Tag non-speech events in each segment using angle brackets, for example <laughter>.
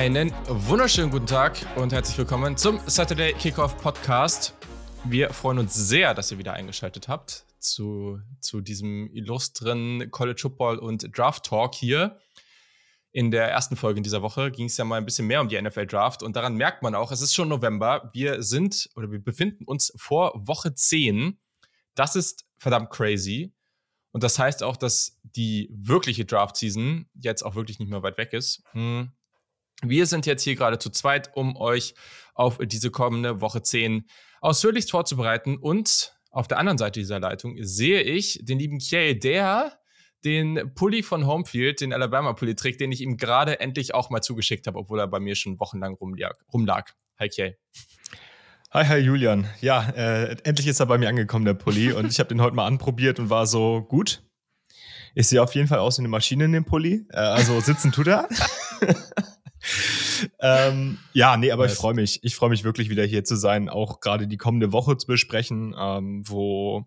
Einen wunderschönen guten Tag und herzlich willkommen zum Saturday Kickoff Podcast. Wir freuen uns sehr, dass ihr wieder eingeschaltet habt zu, zu diesem illustren College Football und Draft Talk hier. In der ersten Folge in dieser Woche ging es ja mal ein bisschen mehr um die NFL Draft und daran merkt man auch, es ist schon November. Wir sind oder wir befinden uns vor Woche 10. Das ist verdammt crazy. Und das heißt auch, dass die wirkliche Draft Season jetzt auch wirklich nicht mehr weit weg ist. Hm. Wir sind jetzt hier gerade zu zweit, um euch auf diese kommende Woche 10 ausführlichst vorzubereiten. Und auf der anderen Seite dieser Leitung sehe ich den lieben Kay, der den Pulli von Homefield, den Alabama-Pulli trägt, den ich ihm gerade endlich auch mal zugeschickt habe, obwohl er bei mir schon wochenlang rumlag. rumlag. Hi Kay. Hi, hi Julian. Ja, äh, endlich ist er bei mir angekommen, der Pulli. und ich habe den heute mal anprobiert und war so gut. Ich sehe auf jeden Fall aus wie eine Maschine in dem Pulli. Äh, also sitzen tut er. <laughs> ähm, ja, nee, aber ich freue mich. Ich freue mich wirklich wieder hier zu sein, auch gerade die kommende Woche zu besprechen, ähm, wo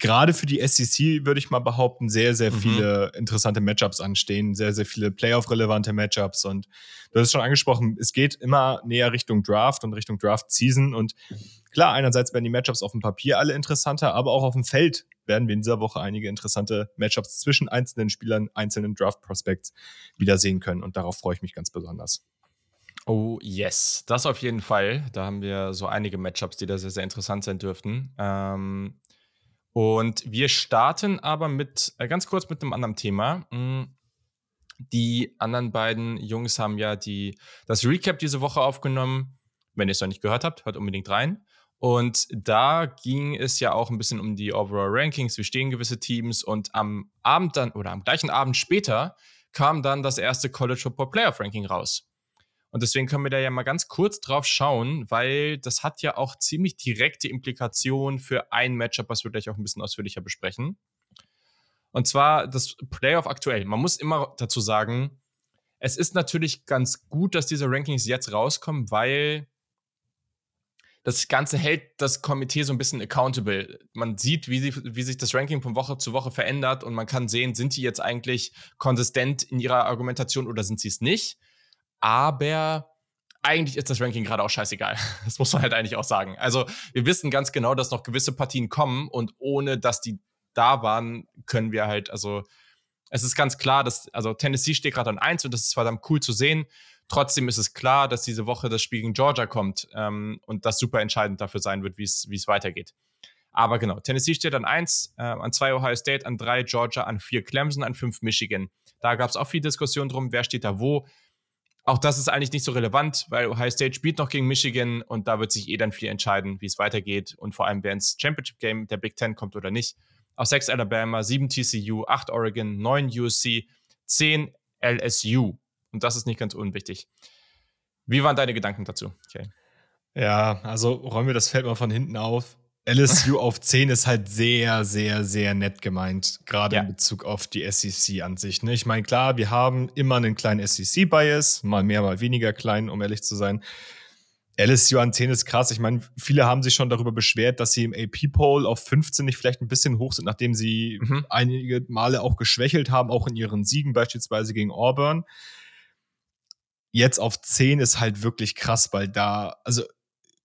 gerade für die SEC, würde ich mal behaupten, sehr, sehr mhm. viele interessante Matchups anstehen, sehr, sehr viele Playoff-relevante Matchups. Und du hast schon angesprochen, es geht immer näher Richtung Draft und Richtung Draft-Season. Und klar, einerseits werden die Matchups auf dem Papier alle interessanter, aber auch auf dem Feld werden wir in dieser Woche einige interessante Matchups zwischen einzelnen Spielern, einzelnen Draft-Prospects wiedersehen können. Und darauf freue ich mich ganz besonders. Oh, yes. Das auf jeden Fall. Da haben wir so einige Matchups, die da sehr, sehr interessant sein dürften. Ähm, und wir starten aber mit, äh, ganz kurz mit einem anderen Thema. Hm, die anderen beiden Jungs haben ja die, das Recap diese Woche aufgenommen. Wenn ihr es noch nicht gehört habt, hört unbedingt rein. Und da ging es ja auch ein bisschen um die Overall Rankings, wie stehen gewisse Teams. Und am Abend dann, oder am gleichen Abend später, kam dann das erste College Football Playoff Ranking raus. Und deswegen können wir da ja mal ganz kurz drauf schauen, weil das hat ja auch ziemlich direkte Implikationen für ein Matchup, was wir gleich auch ein bisschen ausführlicher besprechen. Und zwar das Playoff aktuell. Man muss immer dazu sagen, es ist natürlich ganz gut, dass diese Rankings jetzt rauskommen, weil das Ganze hält das Komitee so ein bisschen accountable. Man sieht, wie, sie, wie sich das Ranking von Woche zu Woche verändert und man kann sehen, sind die jetzt eigentlich konsistent in ihrer Argumentation oder sind sie es nicht aber eigentlich ist das Ranking gerade auch scheißegal. <laughs> Das muss man halt eigentlich auch sagen. Also wir wissen ganz genau, dass noch gewisse Partien kommen und ohne dass die da waren, können wir halt, also es ist ganz klar, dass, also Tennessee steht gerade an 1 und das ist verdammt cool zu sehen. Trotzdem ist es klar, dass diese Woche das Spiel gegen Georgia kommt ähm, und das super entscheidend dafür sein wird, wie es weitergeht. Aber genau, Tennessee steht an 1, äh, an 2 Ohio State, an 3 Georgia, an 4 Clemson, an 5 Michigan. Da gab es auch viel Diskussion drum, wer steht da wo. Auch das ist eigentlich nicht so relevant, weil Ohio State spielt noch gegen Michigan und da wird sich eh dann viel entscheiden, wie es weitergeht und vor allem, wer ins Championship Game der Big Ten kommt oder nicht. Auf 6 Alabama, 7 TCU, 8 Oregon, 9 USC, 10 LSU. Und das ist nicht ganz unwichtig. Wie waren deine Gedanken dazu? Okay. Ja, also räumen wir das Feld mal von hinten auf. LSU auf 10 ist halt sehr, sehr, sehr nett gemeint, gerade ja. in Bezug auf die SEC an sich. Ne? Ich meine, klar, wir haben immer einen kleinen SEC-Bias, mal mehr, mal weniger klein, um ehrlich zu sein. LSU an 10 ist krass. Ich meine, viele haben sich schon darüber beschwert, dass sie im AP-Poll auf 15 nicht vielleicht ein bisschen hoch sind, nachdem sie mhm. einige Male auch geschwächelt haben, auch in ihren Siegen, beispielsweise gegen Auburn. Jetzt auf 10 ist halt wirklich krass, weil da, also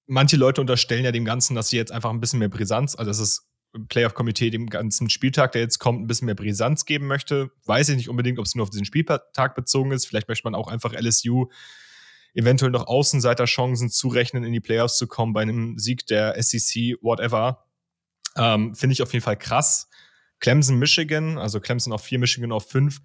manche Leute unterstellen ja dem Ganzen, dass sie jetzt einfach ein bisschen mehr Brisanz, also dass das Playoff-Komitee dem ganzen Spieltag, der jetzt kommt, ein bisschen mehr Brisanz geben möchte. Weiß ich nicht unbedingt, ob es nur auf diesen Spieltag bezogen ist. Vielleicht möchte man auch einfach LSU eventuell noch Außenseiterchancen zurechnen, in die Playoffs zu kommen bei einem Sieg der SEC, whatever. Ähm, Finde ich auf jeden Fall krass. Clemson, Michigan, also Clemson auf vier, Michigan auf fünf.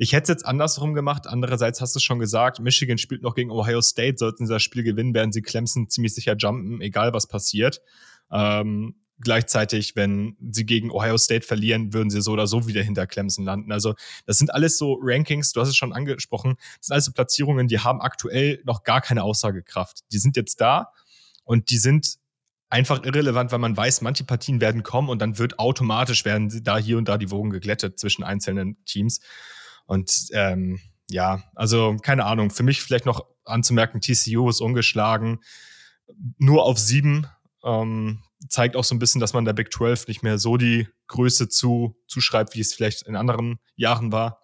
Ich hätte es jetzt andersrum gemacht. Andererseits hast du schon gesagt, Michigan spielt noch gegen Ohio State. Sollten sie das Spiel gewinnen, werden sie Clemson ziemlich sicher jumpen, egal was passiert. Ähm, gleichzeitig, wenn sie gegen Ohio State verlieren, würden sie so oder so wieder hinter Clemson landen. Also das sind alles so Rankings, du hast es schon angesprochen, das sind alles so Platzierungen, die haben aktuell noch gar keine Aussagekraft. Die sind jetzt da und die sind einfach irrelevant, weil man weiß, manche Partien werden kommen und dann wird automatisch werden da hier und da die Wogen geglättet zwischen einzelnen Teams. Und ähm, ja, also keine Ahnung. Für mich vielleicht noch anzumerken, TCU ist ungeschlagen. Nur auf sieben. Ähm, zeigt auch so ein bisschen, dass man der Big 12 nicht mehr so die Größe zu, zuschreibt, wie es vielleicht in anderen Jahren war.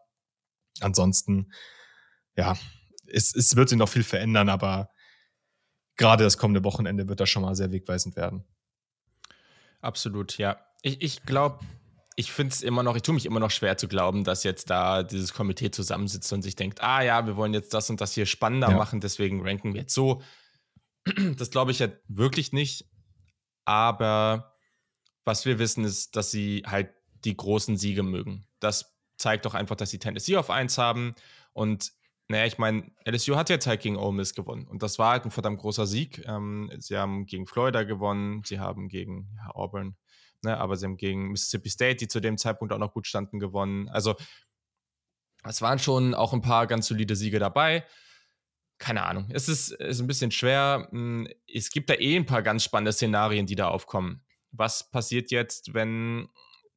Ansonsten, ja, es, es wird sich noch viel verändern, aber gerade das kommende Wochenende wird da schon mal sehr wegweisend werden. Absolut, ja. Ich, ich glaube, ich finde es immer noch, ich tue mich immer noch schwer zu glauben, dass jetzt da dieses Komitee zusammensitzt und sich denkt, ah ja, wir wollen jetzt das und das hier spannender ja. machen, deswegen ranken wir jetzt so. <clears throat> Das glaube ich ja wirklich nicht. Aber was wir wissen, ist, dass sie halt die großen Siege mögen. Das zeigt doch einfach, dass sie Tennessee auf 1 haben. Und naja, ich meine, LSU hat jetzt halt gegen Ole Miss gewonnen. Und das war halt ein verdammt großer Sieg. Ähm, sie haben gegen Florida gewonnen, sie haben gegen ja, Auburn Ne? Aber sie haben gegen Mississippi State, die zu dem Zeitpunkt auch noch gut standen, gewonnen. Also es waren schon auch ein paar ganz solide Siege dabei. Keine Ahnung. Es ist, ist ein bisschen schwer. Hm, es gibt da eh ein paar ganz spannende Szenarien, die da aufkommen. Was passiert jetzt, wenn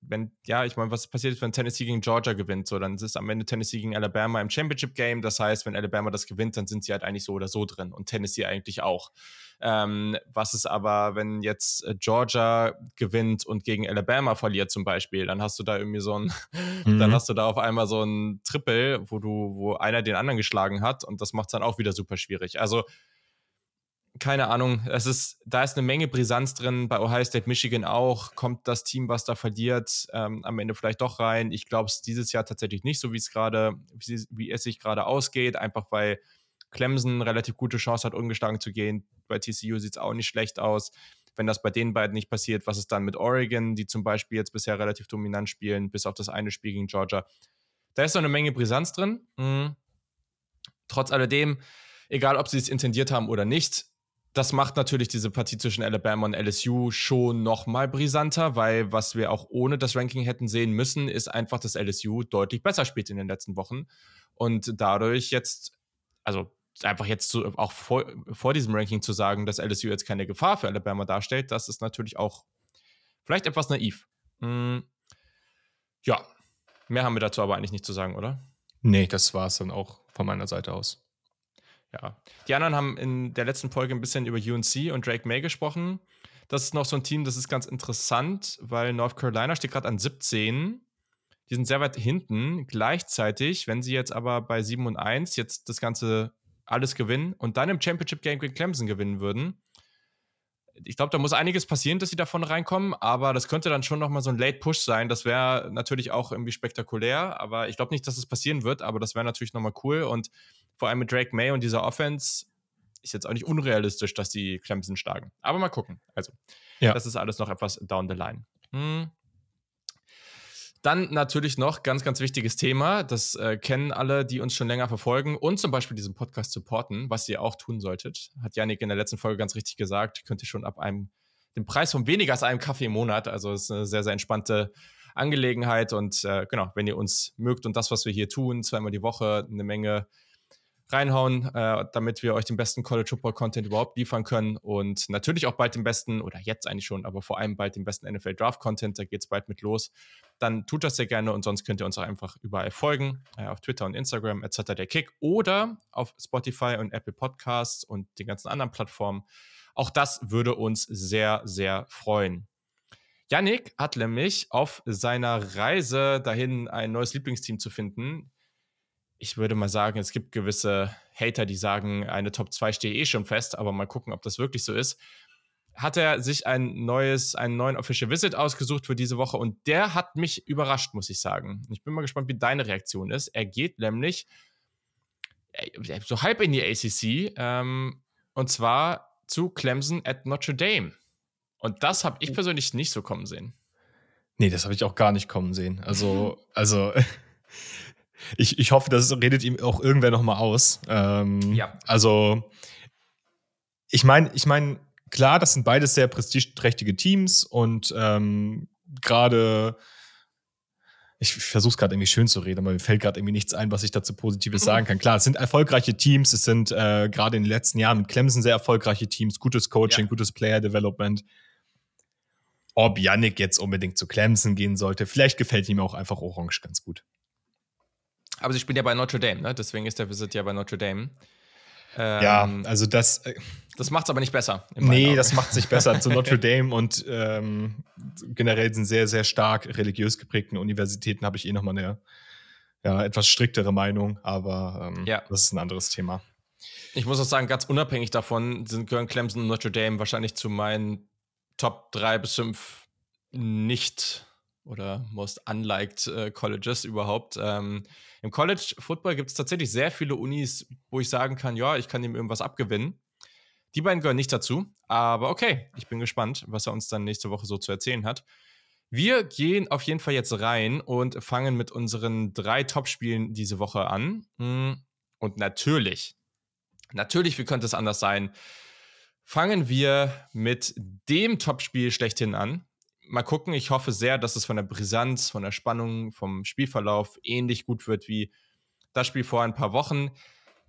wenn, ja, ich meine, was passiert, wenn Tennessee gegen Georgia gewinnt? So, dann ist es am Ende Tennessee gegen Alabama im Championship Game. Das heißt, wenn Alabama das gewinnt, dann sind sie halt eigentlich so oder so drin und Tennessee eigentlich auch. Ähm, was ist aber, wenn jetzt äh, Georgia gewinnt und gegen Alabama verliert zum Beispiel, dann hast du da irgendwie so ein, <laughs> mhm. dann hast du da auf einmal so ein Triple, wo du, wo einer den anderen geschlagen hat und das macht es dann auch wieder super schwierig. Also keine Ahnung, es ist, da ist eine Menge Brisanz drin, bei Ohio State, Michigan auch, kommt das Team, was da verliert, ähm, am Ende vielleicht doch rein. Ich glaube es dieses Jahr tatsächlich nicht, so wie es gerade, wie, es sich gerade ausgeht, einfach weil Clemson relativ gute Chance hat, ungeschlagen zu gehen. Bei TCU sieht es auch nicht schlecht aus. Wenn das bei den beiden nicht passiert, was ist dann mit Oregon, die zum Beispiel jetzt bisher relativ dominant spielen, bis auf das eine Spiel gegen Georgia? Da ist so eine Menge Brisanz drin. Mhm. Trotz alledem, egal ob sie es intendiert haben oder nicht, das macht natürlich diese Partie zwischen Alabama und LSU schon noch mal brisanter, weil was wir auch ohne das Ranking hätten sehen müssen, ist einfach, dass LSU deutlich besser spielt in den letzten Wochen und dadurch jetzt, also einfach jetzt zu, auch vor, vor diesem Ranking zu sagen, dass LSU jetzt keine Gefahr für Alabama darstellt, das ist natürlich auch vielleicht etwas naiv. Hm, ja, mehr haben wir dazu aber eigentlich nicht zu sagen, oder? Nee, das war es dann auch von meiner Seite aus. Ja. Die anderen haben in der letzten Folge ein bisschen über UNC und Drake May gesprochen. Das ist noch so ein Team, das ist ganz interessant, weil North Carolina steht gerade an 17. Die sind sehr weit hinten. Gleichzeitig, wenn sie jetzt aber bei 7 und 1 jetzt das Ganze alles gewinnen und dann im Championship Game gegen Clemson gewinnen würden, ich glaube, da muss einiges passieren, dass sie davon reinkommen, aber das könnte dann schon nochmal so ein Late Push sein. Das wäre natürlich auch irgendwie spektakulär, aber ich glaube nicht, dass es passieren wird, aber das wäre natürlich nochmal cool und vor allem mit Drake May und dieser Offense ist jetzt auch nicht unrealistisch, dass die Clemson schlagen. Aber mal gucken. Also, ja. das ist alles noch etwas down the line. Hm. Dann natürlich noch ganz, ganz wichtiges Thema. Das äh, kennen alle, die uns schon länger verfolgen und zum Beispiel diesen Podcast supporten, was ihr auch tun solltet. Hat Janik in der letzten Folge ganz richtig gesagt. Könnt ihr schon ab einem, dem Preis von weniger als einem Kaffee im Monat. Also ist eine sehr, sehr entspannte Angelegenheit. Und äh, genau, wenn ihr uns mögt und das, was wir hier tun, zweimal die Woche eine Menge reinhauen, äh, damit wir euch den besten College Football Content überhaupt liefern können und natürlich auch bald den besten, oder jetzt eigentlich schon, aber vor allem bald den besten NFL Draft Content, da geht es bald mit los. Dann tut das sehr gerne und sonst könnt ihr uns auch einfach überall folgen, äh, auf Twitter und Instagram etc. der Kick oder auf Spotify und Apple Podcasts und den ganzen anderen Plattformen. Auch das würde uns sehr, sehr freuen. Yannick hat nämlich auf seiner Reise dahin ein neues Lieblingsteam zu finden, ich würde mal sagen, es gibt gewisse Hater, die sagen, eine Top 2 stehe eh schon fest, aber mal gucken, ob das wirklich so ist. Hat er sich ein neues, einen neuen Official Visit ausgesucht für diese Woche und der hat mich überrascht, muss ich sagen. Ich bin mal gespannt, wie deine Reaktion ist. Er geht nämlich äh, so halb in die ACC ähm, und zwar zu Clemson at Notre Dame. Und das habe ich oh. persönlich nicht so kommen sehen. Nee, das habe ich auch gar nicht kommen sehen. Also, also <laughs> ich, ich hoffe, das redet ihm auch irgendwer noch mal aus. Ähm, ja. Also, ich meine, ich meine, klar, das sind beides sehr prestigeträchtige Teams und ähm, gerade ich versuche es gerade irgendwie schön zu reden, aber mir fällt gerade irgendwie nichts ein, was ich dazu Positives sagen kann. Klar, es sind erfolgreiche Teams, es sind äh, gerade in den letzten Jahren mit Clemson sehr erfolgreiche Teams, gutes Coaching, ja. gutes Player Development. Ob Yannick jetzt unbedingt zu Clemson gehen sollte, vielleicht gefällt ihm auch einfach Orange ganz gut. Aber sie spielen ja bei Notre Dame, ne? Deswegen ist der Visit ja bei Notre Dame. Ähm, ja, also das. Äh, das macht es aber nicht besser. Nee, das macht es nicht besser. Zu Notre <laughs> Dame und ähm, generell sind sehr, sehr stark religiös geprägten Universitäten habe ich eh nochmal eine, ja, etwas striktere Meinung, aber ähm, ja. das ist ein anderes Thema. Ich muss auch sagen, ganz unabhängig davon sind gehören Clemson und Notre Dame wahrscheinlich zu meinen Top 3 bis 5 nicht oder most unliked äh, Colleges überhaupt. Ähm, Im College Football gibt es tatsächlich sehr viele Unis, wo ich sagen kann, ja, ich kann ihm irgendwas abgewinnen. Die beiden gehören nicht dazu, aber okay, ich bin gespannt, was er uns dann nächste Woche so zu erzählen hat. Wir gehen auf jeden Fall jetzt rein und fangen mit unseren drei Topspielen diese Woche an. Hm, und natürlich, natürlich, wie könnte es anders sein? Fangen wir mit dem Topspiel schlechthin an. Mal gucken, ich hoffe sehr, dass es von der Brisanz, von der Spannung, vom Spielverlauf ähnlich gut wird wie das Spiel vor ein paar Wochen.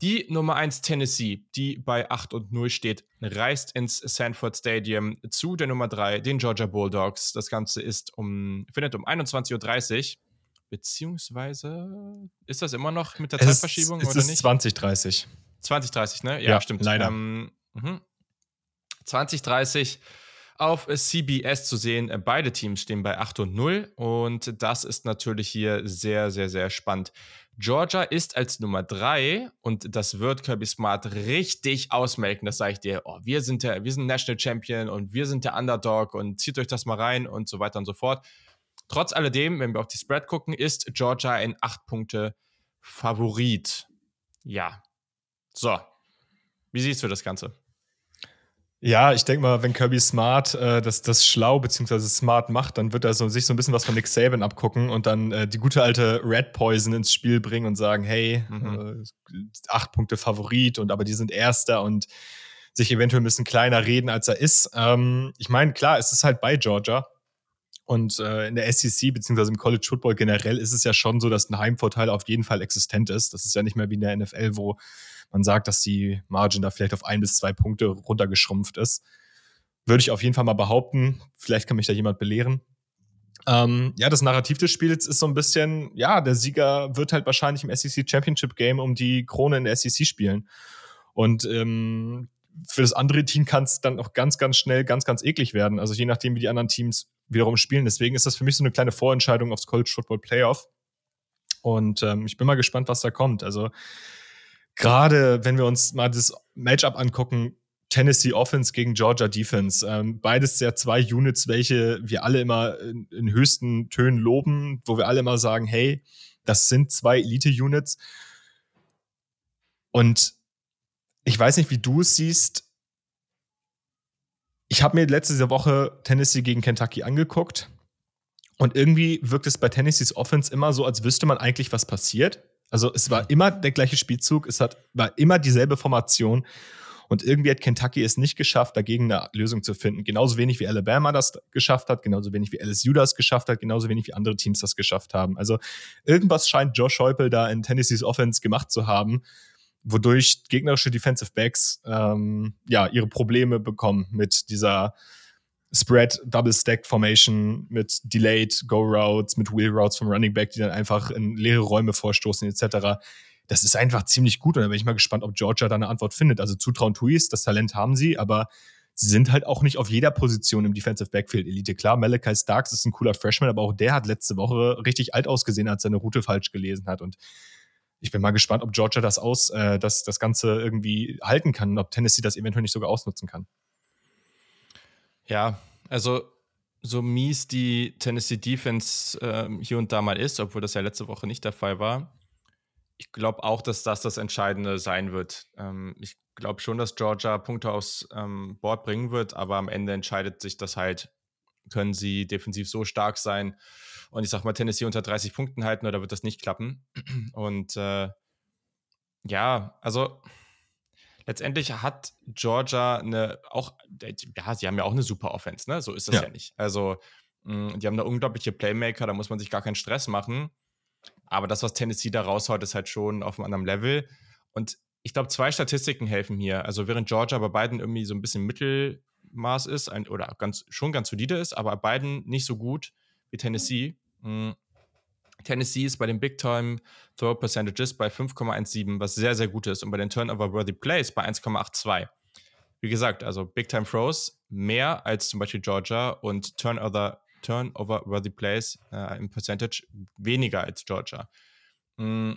Die Nummer 1 Tennessee, die bei 8 und 0 steht, reist ins Sanford Stadium zu der Nummer 3, den Georgia Bulldogs. Das Ganze ist um, findet um 21.30 Uhr. Beziehungsweise ist das immer noch mit der es Zeitverschiebung ist, oder nicht? 2030. 2030, ne? Ja, ja stimmt. Leider. Ähm, 2030 mhm. Auf CBS zu sehen. Beide Teams stehen bei 8 und 0 und das ist natürlich hier sehr, sehr, sehr spannend. Georgia ist als Nummer drei und das wird Kirby Smart richtig ausmelken, das sage ich dir. Oh, wir, sind der, wir sind National Champion und wir sind der Underdog und zieht euch das mal rein und so weiter und so fort. Trotz alledem, wenn wir auf die Spread gucken, ist Georgia ein 8-Punkte-Favorit. Ja. So. Wie siehst du das Ganze? Ja, ich denke mal, wenn Kirby Smart äh, das, das schlau bzw. smart macht, dann wird er so, sich so ein bisschen was von Nick Saban abgucken und dann äh, die gute alte Red Poison ins Spiel bringen und sagen, hey, mhm. äh, acht Punkte Favorit und aber die sind Erster und sich eventuell ein bisschen kleiner reden, als er ist. Ähm, ich meine, klar, es ist halt bei Georgia. Und äh, in der SEC beziehungsweise im College Football generell ist es ja schon so, dass ein Heimvorteil auf jeden Fall existent ist. Das ist ja nicht mehr wie in der NFL, wo man sagt, dass die Margin da vielleicht auf ein bis zwei Punkte runtergeschrumpft ist. Würde ich auf jeden Fall mal behaupten. Vielleicht kann mich da jemand belehren. Ähm, ja, das Narrativ des Spiels ist so ein bisschen, ja, der Sieger wird halt wahrscheinlich im SEC Championship Game um die Krone in der SEC spielen. Und ähm, für das andere Team kann es dann auch ganz, ganz schnell ganz, ganz eklig werden. Also je nachdem, wie die anderen Teams wiederum spielen. Deswegen ist das für mich so eine kleine Vorentscheidung aufs College Football Playoff. Und ähm, ich bin mal gespannt, was da kommt. Also gerade wenn wir uns mal das Matchup angucken, Tennessee Offense gegen Georgia Defense. Ähm, beides ja zwei Units, welche wir alle immer in, in, höchsten Tönen loben, wo wir alle immer sagen, hey, das sind zwei Elite-Units. Und ich weiß nicht, wie du es siehst. Ich habe mir letzte Woche Tennessee gegen Kentucky angeguckt. Und irgendwie wirkt es bei Tennessees Offense immer so, als wüsste man eigentlich, was passiert. Also es war immer der gleiche Spielzug, es hat, war immer dieselbe Formation. Und irgendwie hat Kentucky es nicht geschafft, dagegen eine Lösung zu finden. Genauso wenig wie Alabama das geschafft hat, genauso wenig wie LSU das geschafft hat, genauso wenig wie andere Teams das geschafft haben. Also irgendwas scheint Josh Heupel da in Tennessees Offense gemacht zu haben, wodurch gegnerische Defensive Backs ähm, ja ihre Probleme bekommen mit dieser Spread, Double Stack Formation mit Delayed Go Routes, mit Wheel Routes vom Running Back, die dann einfach in leere Räume vorstoßen, etc. Das ist einfach ziemlich gut und da bin ich mal gespannt, ob Georgia da eine Antwort findet. Also zutrauen Tuis, das Talent haben sie, aber sie sind halt auch nicht auf jeder Position im Defensive Backfield Elite. Klar, Malachi Starks ist ein cooler Freshman, aber auch der hat letzte Woche richtig alt ausgesehen, als er eine Route falsch gelesen hat und ich bin mal gespannt, ob Georgia das aus, äh, das, das Ganze irgendwie halten kann und ob Tennessee das eventuell nicht sogar ausnutzen kann. Ja, also so mies die Tennessee Defense äh, hier und da mal ist, obwohl das ja letzte Woche nicht der Fall war. Ich glaube auch, dass das das Entscheidende sein wird. Ähm, ich glaube schon, dass Georgia Punkte aufs ähm, Board bringen wird, aber am Ende entscheidet sich das halt, können sie defensiv so stark sein und ich sag mal Tennessee unter 30 Punkten halten oder wird das nicht klappen? Und äh, ja, also letztendlich hat Georgia eine auch, ja, sie haben ja auch eine super Offense, ne? So ist das ja, ja nicht. Also, mh, hm, die haben eine unglaubliche Playmaker, da muss man sich gar keinen Stress machen. Aber das, was Tennessee da raushaut, ist halt schon auf einem anderen Level. Und ich glaube, zwei Statistiken helfen hier. Also, während Georgia bei beiden irgendwie so ein bisschen Mittelmaß ist ein, oder ganz, schon ganz solide ist, aber bei beiden nicht so gut wie Tennessee. Mh, hm, Tennessee ist bei den Big Time Throw Percentages bei 5,17, was sehr, sehr gut ist. Und bei den Turnover-Worthy Plays bei 1,82. Wie gesagt, also Big Time Throws mehr als zum Beispiel Georgia und Turnover, Turnover-Worthy Plays äh, im Percentage weniger als Georgia. Mm,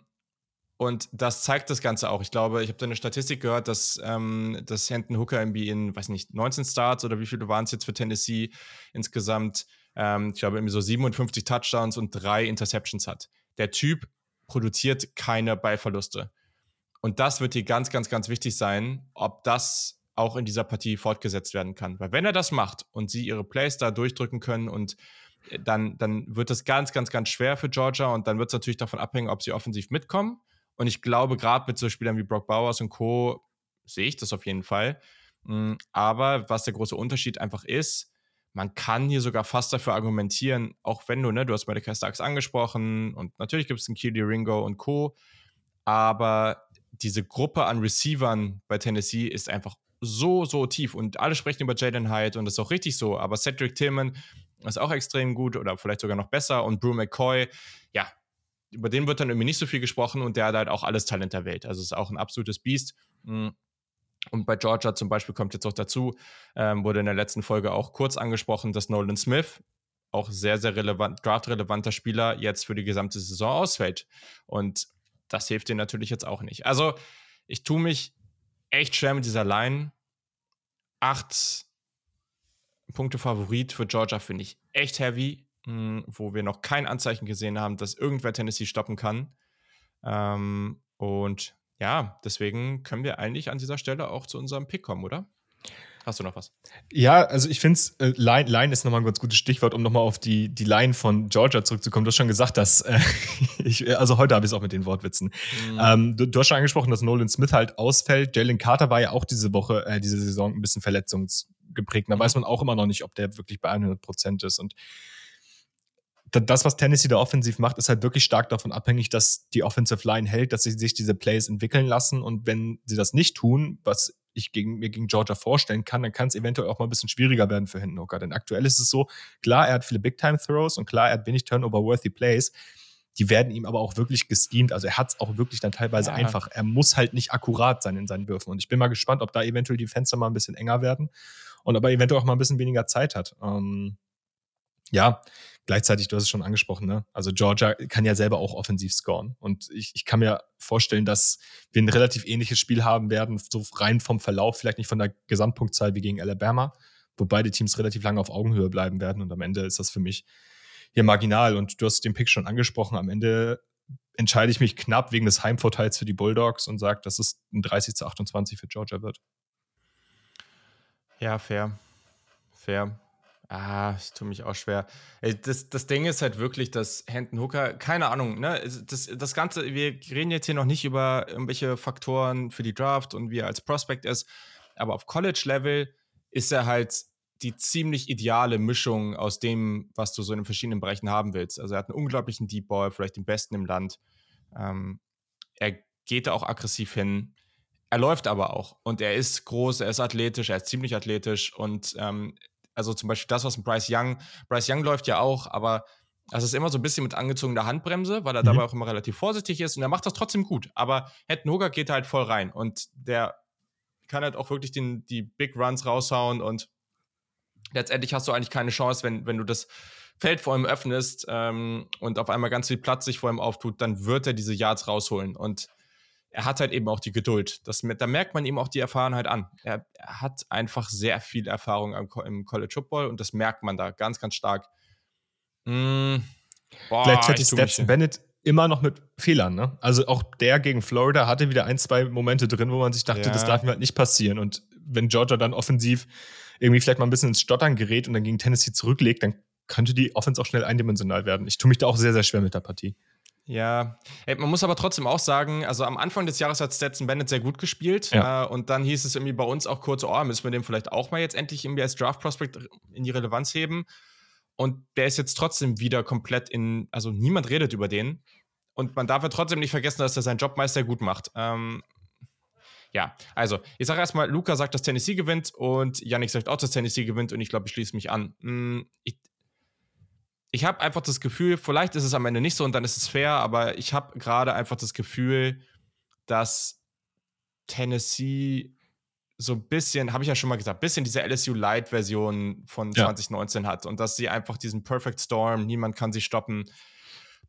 und das zeigt das Ganze auch. Ich glaube, ich habe da eine Statistik gehört, dass, ähm, dass Hendon Hooker irgendwie in, weiß nicht, 19 Starts oder wie viele waren es jetzt für Tennessee insgesamt, ähm, ich glaube, so 57 Touchdowns und drei Interceptions hat. Der Typ produziert keine Ballverluste. Und das wird hier ganz, ganz, ganz wichtig sein, ob das auch in dieser Partie fortgesetzt werden kann. Weil wenn er das macht und sie ihre Plays da durchdrücken können und äh, dann, dann wird das ganz, ganz, ganz schwer für Georgia und dann wird es natürlich davon abhängen, ob sie offensiv mitkommen und ich glaube, gerade mit so Spielern wie Brock Bowers und Co. sehe ich das auf jeden Fall. Mm, aber was der große Unterschied einfach ist, man kann hier sogar fast dafür argumentieren, auch wenn du, ne, du hast Malachi Starks angesprochen und natürlich gibt es einen Keely Ringo und Co. Aber diese Gruppe an Receivern bei Tennessee ist einfach so, so tief und alle sprechen über Jaden Hyde und das ist auch richtig so, aber Cedric Tillman ist auch extrem gut oder vielleicht sogar noch besser und Brew McCoy, ja, über den wird dann irgendwie nicht so viel gesprochen und der hat halt auch alles Talent der Welt. Also ist auch ein absolutes Biest. Hm. Und bei Georgia zum Beispiel kommt jetzt auch dazu, ähm, wurde in der letzten Folge auch kurz angesprochen, dass Nolan Smith, auch sehr, sehr relevant, draftrelevanter Spieler, jetzt für die gesamte Saison ausfällt. Und das hilft dir natürlich jetzt auch nicht. Also, ich tue mich echt schwer mit dieser Line. Acht Punkte Favorit für Georgia finde ich echt heavy. Hm, wo wir noch kein Anzeichen gesehen haben, dass irgendwer Tennessee stoppen kann. Ähm, und ja, deswegen können wir eigentlich an dieser Stelle auch zu unserem Pick kommen, oder? Hast du noch was? Ja, also ich finde es, äh, Line, Line ist nochmal ein ganz gutes Stichwort, um nochmal auf die, die Line von Georgia zurückzukommen. Du hast schon gesagt, dass, äh, <laughs> ich, also heute habe ich es auch mit den Wortwitzen. Mhm. Ähm, du, du, hast schon angesprochen, dass Nolan Smith halt ausfällt. Jalen Carter war ja auch diese Woche, äh, diese Saison ein bisschen verletzungsgeprägt. Da mhm. weiß man auch immer noch nicht, ob der wirklich bei 100 Prozent ist. Und das, was Tennessee da offensiv macht, ist halt wirklich stark davon abhängig, dass die Offensive Line hält, dass sie sich diese Plays entwickeln lassen. Und wenn sie das nicht tun, was ich gegen, mir gegen Georgia vorstellen kann, dann kann es eventuell auch mal ein bisschen schwieriger werden für Hindenhooker. Denn aktuell ist es so, klar, er hat viele Big-Time-Throws und klar, er hat wenig Turnover-worthy Plays. Die werden ihm aber auch wirklich geschemt. Also er hat es auch wirklich dann teilweise ja. einfach. Er muss halt nicht akkurat sein in seinen Würfen. Und ich bin mal gespannt, ob da eventuell die Fenster mal ein bisschen enger werden und ob er eventuell auch mal ein bisschen weniger Zeit hat. Ähm, ja, gleichzeitig, du hast es schon angesprochen, ne? Also Georgia kann ja selber auch offensiv scoren. Und ich, ich kann mir vorstellen, dass wir ein relativ ähnliches Spiel haben werden, so rein vom Verlauf, vielleicht nicht von der Gesamtpunktzahl wie gegen Alabama, wo beide Teams relativ lange auf Augenhöhe bleiben werden. Und am Ende ist das für mich hier marginal. Und du hast den Pick schon angesprochen. Am Ende entscheide ich mich knapp wegen des Heimvorteils für die Bulldogs und sage, dass es ein 30 zu 28 für Georgia wird. Ja, fair. Fair. Ah, ich tue mich auch schwer. Das, das Ding ist halt wirklich, dass Hendon Hooker, keine Ahnung, ne, das, das Ganze, wir reden jetzt hier noch nicht über irgendwelche Faktoren für die Draft und wie er als Prospect ist, aber auf College-Level ist er halt die ziemlich ideale Mischung aus dem, was du so in den verschiedenen Bereichen haben willst. Also er hat einen unglaublichen Deep Ball, vielleicht den besten im Land. Ähm, er geht da auch aggressiv hin. Er läuft aber auch und er ist groß, er ist athletisch, er ist ziemlich athletisch und ähm, also zum Beispiel das, was mit Bryce Young, Bryce Young läuft ja auch, aber das ist immer so ein bisschen mit angezogener Handbremse, weil er mhm. dabei auch immer relativ vorsichtig ist und er macht das trotzdem gut. Aber Hed Hoger geht halt voll rein und der kann halt auch wirklich den, die Big Runs raushauen und letztendlich hast du eigentlich keine Chance, wenn, wenn du das Feld vor ihm öffnest ähm, und auf einmal ganz viel Platz sich vor ihm auftut, dann wird er diese Yards rausholen. Und er hat halt eben auch die Geduld. Das, da merkt man ihm auch die Erfahrenheit an. Er, er hat einfach sehr viel Erfahrung im, im, College Football und das merkt man da ganz, ganz stark. Mm, boah, Gleichzeitig Stetson Bennett immer noch mit Fehlern. Ne? Also auch der gegen Florida hatte wieder ein, zwei Momente drin, wo man sich dachte, ja. das darf ihm halt nicht passieren. Und wenn Georgia dann offensiv irgendwie vielleicht mal ein bisschen ins Stottern gerät und dann gegen Tennessee zurücklegt, dann könnte die Offense auch schnell eindimensional werden. Ich tue mich da auch sehr, sehr schwer mit der Partie. Ja, Ey, man muss aber trotzdem auch sagen, also am Anfang des Jahres hat Stetson Bennett sehr gut gespielt ja. äh, und dann hieß es irgendwie bei uns auch kurz, oh, müssen wir den vielleicht auch mal jetzt endlich irgendwie als Draft Prospect in die Relevanz heben und der ist jetzt trotzdem wieder komplett in, also niemand redet über den und man darf ja trotzdem nicht vergessen, dass er seinen Job meister gut macht. Ähm, ja, also ich sage erstmal, Luca sagt, dass Tennessee gewinnt und Yannick sagt auch, dass Tennessee gewinnt und ich glaube, ich schließe mich an. Hm, ich, ich habe einfach das Gefühl, vielleicht ist es am Ende nicht so und dann ist es fair, aber ich habe gerade einfach das Gefühl, dass Tennessee so ein bisschen, habe ich ja schon mal gesagt, ein bisschen diese LSU Light-Version von ja. 2019 hat und dass sie einfach diesen Perfect Storm, niemand kann sie stoppen.